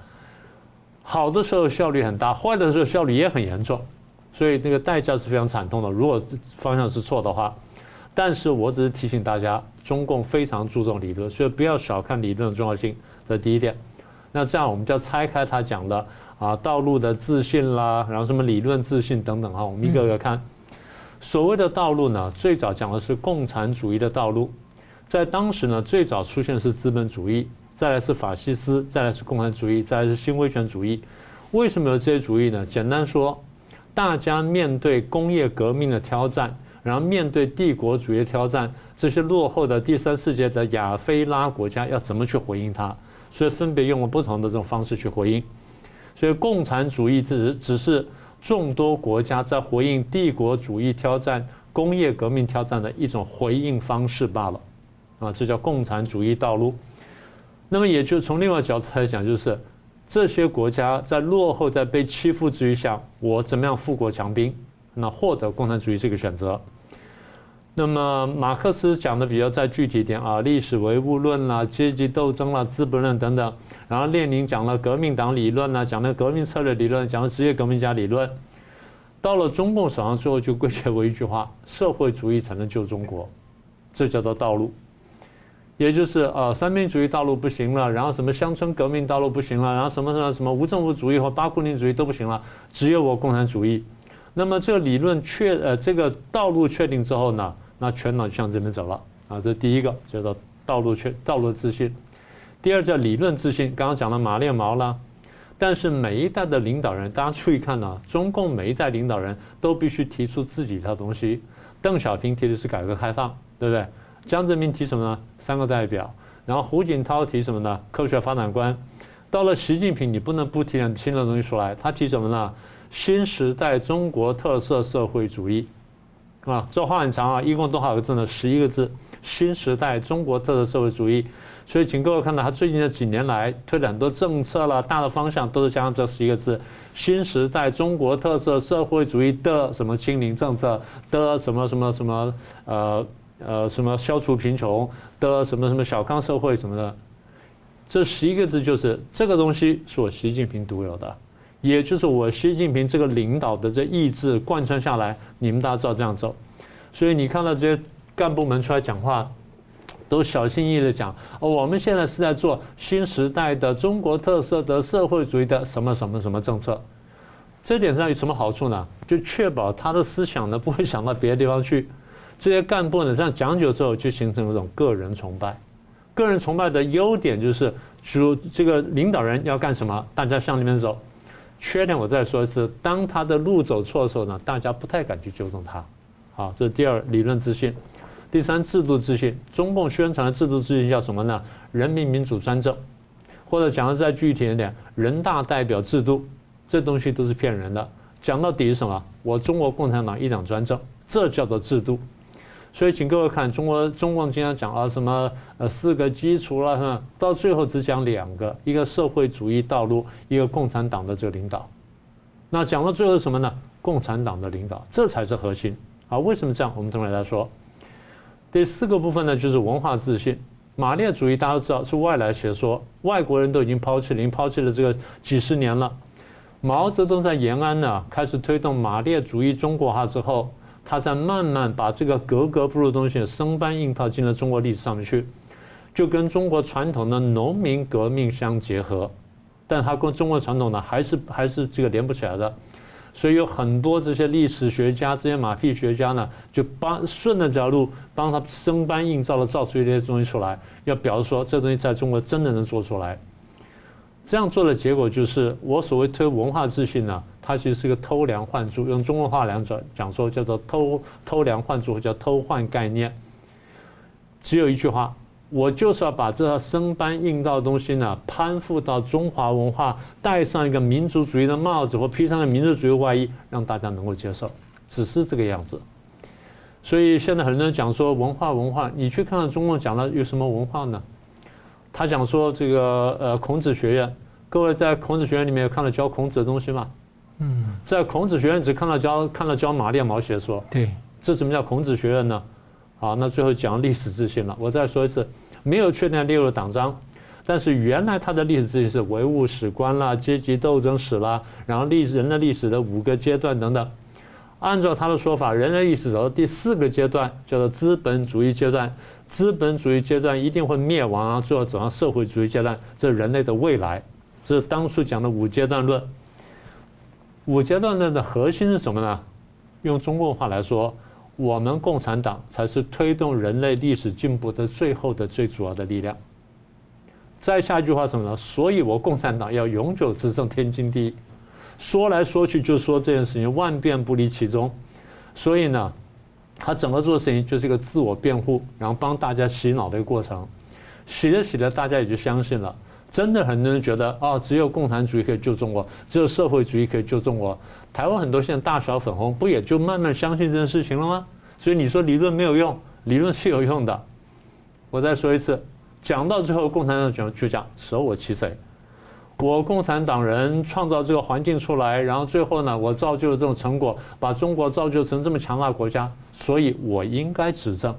好的时候效率很大，坏的时候效率也很严重，所以那个代价是非常惨痛的。如果方向是错的话，但是我只是提醒大家，中共非常注重理论，所以不要小看理论的重要性。这第一点。那这样我们就要拆开他讲的啊，道路的自信啦，然后什么理论自信等等啊，我们一个个看。所谓的道路呢，最早讲的是共产主义的道路，在当时呢，最早出现的是资本主义，再来是法西斯，再来是共产主义，再来是新威权主义。为什么有这些主义呢？简单说，大家面对工业革命的挑战，然后面对帝国主义挑战，这些落后的第三世界的亚非拉国家要怎么去回应它？所以分别用了不同的这种方式去回应，所以共产主义只是只是众多国家在回应帝国主义挑战、工业革命挑战的一种回应方式罢了，啊，这叫共产主义道路。那么也就从另外角度来讲，就是这些国家在落后、在被欺负之余下，我怎么样富国强兵，那获得共产主义这个选择。那么马克思讲的比较再具体点啊，历史唯物论啦、阶级斗争啦、资本论等等。然后列宁讲了革命党理论啦，讲了革命策略理论，讲了职业革命家理论。到了中共手上，最后就归结为一句话：社会主义才能救中国，这叫做道路。也就是呃，三民主义道路不行了，然后什么乡村革命道路不行了，然后什么什么什么无政府主义或巴库宁主义都不行了，只有我共产主义。那么这个理论确呃，这个道路确定之后呢？那全党就向这边走了啊！这是第一个叫做道路确道路自信，第二叫理论自信。刚刚讲了马列毛了，但是每一代的领导人，大家注意看呢，中共每一代领导人都必须提出自己一套东西。邓小平提的是改革开放，对不对？江泽民提什么呢？三个代表。然后胡锦涛提什么呢？科学发展观。到了习近平，你不能不提点新的东西出来。他提什么呢？新时代中国特色社会主义。啊，这话很长啊，一共多少个字呢？十一个字。新时代中国特色社会主义，所以请各位看到，他最近这几年来推了很多政策了，大的方向都是加上这十一个字：新时代中国特色社会主义的什么清零政策的什么什么什么呃呃，什么消除贫穷的什么什么小康社会什么的，这十一个字就是这个东西是我习近平独有的，也就是我习近平这个领导的这意志贯穿下来，你们大家知道这样走，所以你看到这些干部们出来讲话，都小心翼翼的讲，我们现在是在做新时代的中国特色的社会主义的什么什么什么政策，这点上有什么好处呢？就确保他的思想呢不会想到别的地方去。这些干部呢，这样讲久之后，就形成一种个人崇拜。个人崇拜的优点就是，主这个领导人要干什么，大家向里面走。缺点我再说一次，当他的路走错的时候呢，大家不太敢去纠正他。好，这是第二理论自信。第三制度自信。中共宣传的制度自信叫什么呢？人民民主专政，或者讲的再具体一点，人大代表制度。这东西都是骗人的。讲到底是什么？我中国共产党一党专政，这叫做制度。所以，请各位看，中国中共经常讲啊，什么呃四个基础了，哈，到最后只讲两个，一个社会主义道路，一个共产党的这个领导。那讲到最后是什么呢？共产党的领导，这才是核心啊。为什么这样？我们等会来说。第四个部分呢，就是文化自信。马列主义大家都知道是外来学说，外国人都已经抛弃，已经抛弃了这个几十年了。毛泽东在延安呢，开始推动马列主义中国化之后。他在慢慢把这个格格不入的东西生搬硬套进了中国历史上面去，就跟中国传统的农民革命相结合，但他跟中国传统呢还是还是这个连不起来的，所以有很多这些历史学家、这些马屁学家呢，就帮顺着这条路帮他生搬硬造的造出一些东西出来，要表示说这东西在中国真的能做出来。这样做的结果就是我所谓推文化自信呢。它其实是个偷梁换柱，用中国话来讲讲说叫做偷偷梁换柱，或叫偷换概念。只有一句话，我就是要把这套生搬硬造的东西呢，攀附到中华文化，戴上一个民族主义的帽子，或披上个民族主义外衣，让大家能够接受，只是这个样子。所以现在很多人讲说文化文化，你去看看中共讲的有什么文化呢？他讲说这个呃孔子学院，各位在孔子学院里面有看到教孔子的东西吗？嗯，在孔子学院只看到教看到教马列毛学说，对，这什么叫孔子学院呢？好，那最后讲历史自信了。我再说一次，没有确定列入党章，但是原来他的历史自信是唯物史观啦、阶级斗争史啦，然后历人类历史的五个阶段等等。按照他的说法，人类历史走到第四个阶段叫做资本主义阶段，资本主义阶段一定会灭亡啊，最后走向社会主义阶段，这是人类的未来。这是当初讲的五阶段论。五阶段论的核心是什么呢？用中国话来说，我们共产党才是推动人类历史进步的最后的最主要的力量。再下一句话什么呢？所以我共产党要永久执政，天经地义。说来说去就说这件事情，万变不离其宗。所以呢，他整个做事情就是一个自我辩护，然后帮大家洗脑的一个过程。洗着洗着，大家也就相信了。真的很多人觉得啊，只有共产主义可以救中国，只有社会主义可以救中国。台湾很多现在大小粉红不也就慢慢相信这件事情了吗？所以你说理论没有用，理论是有用的。我再说一次，讲到最后，共产党讲就讲舍我其谁？我共产党人创造这个环境出来，然后最后呢，我造就了这种成果，把中国造就成这么强大国家，所以我应该执政。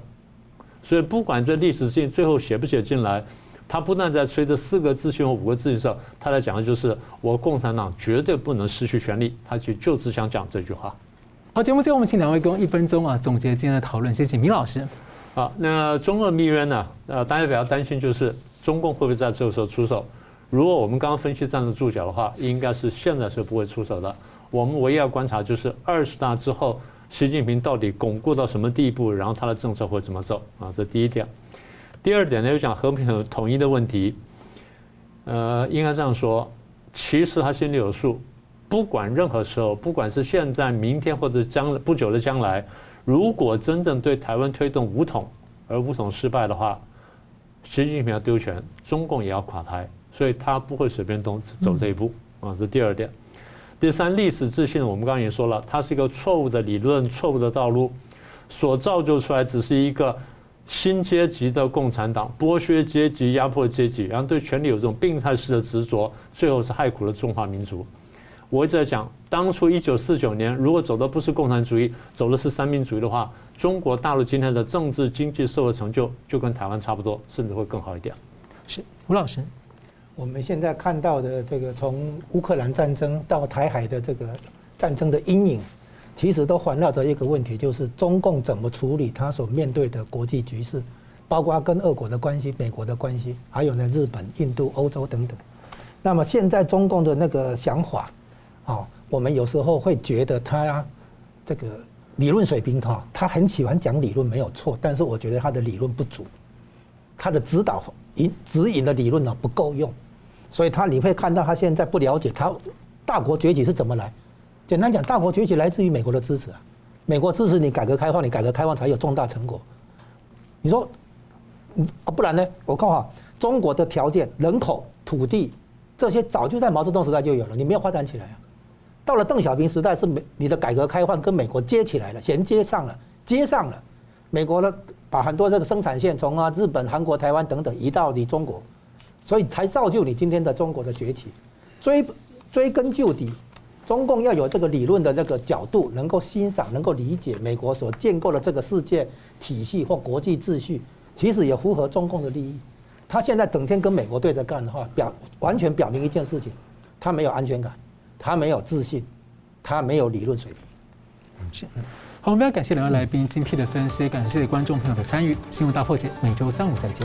所以不管这历史性最后写不写进来。他不但在吹这四个自信和五个自信的时候，他在讲的就是我共产党绝对不能失去权力。他就就只想讲这句话。好，节目最后我们请两位给我一分钟啊总结今天的讨论。谢谢明老师。好，那中俄密约呢？呃，大家比较担心就是中共会不会在这个时候出手？如果我们刚刚分析站得住脚的话，应该是现在是不会出手的。我们唯一要观察就是二十大之后，习近平到底巩固到什么地步，然后他的政策会怎么走啊？这第一点。第二点呢，又讲和平统一的问题。呃，应该这样说，其实他心里有数，不管任何时候，不管是现在、明天或者将不久的将来，如果真正对台湾推动武统，而武统失败的话，习近平要丢权，中共也要垮台，所以他不会随便动走这一步啊。这第二点。第三，历史自信，我们刚刚也说了，它是一个错误的理论、错误的道路，所造就出来只是一个。新阶级的共产党，剥削阶级、压迫阶级，然后对权力有这种病态式的执着，最后是害苦了中华民族。我一直在讲，当初一九四九年，如果走的不是共产主义，走的是三民主义的话，中国大陆今天的政治、经济、社会成就就跟台湾差不多，甚至会更好一点。是吴老师，我们现在看到的这个从乌克兰战争到台海的这个战争的阴影，其实都环绕着一个问题，就是中共怎么处理他所面对的国际局势，包括跟俄国的关系、美国的关系，还有呢日本、印度、欧洲等等。那么现在中共的那个想法，啊，我们有时候会觉得他这个理论水平哈，他很喜欢讲理论没有错，但是我觉得他的理论不足，他的指导。引指引的理论呢不够用，所以他你会看到他现在不了解他大国崛起是怎么来。简单讲，大国崛起来自于美国的支持啊，美国支持你改革开放，你改革开放才有重大成果。你说，啊不然呢？我看哈，中国的条件、人口、土地这些早就在毛泽东时代就有了，你没有发展起来啊。到了邓小平时代是美你的改革开放跟美国接起来了，衔接上了，接上了，美国呢。把很多这个生产线从啊日本、韩国、台湾等等移到你中国，所以才造就你今天的中国的崛起。追追根究底，中共要有这个理论的这个角度，能够欣赏、能够理解美国所建构的这个世界体系或国际秩序，其实也符合中共的利益。他现在整天跟美国对着干的话，表完全表明一件事情：他没有安全感，他没有自信，他没有理论水平。好，我们要感谢两位来宾精辟的分析，感谢观众朋友的参与。新闻大破解，每周三五再见。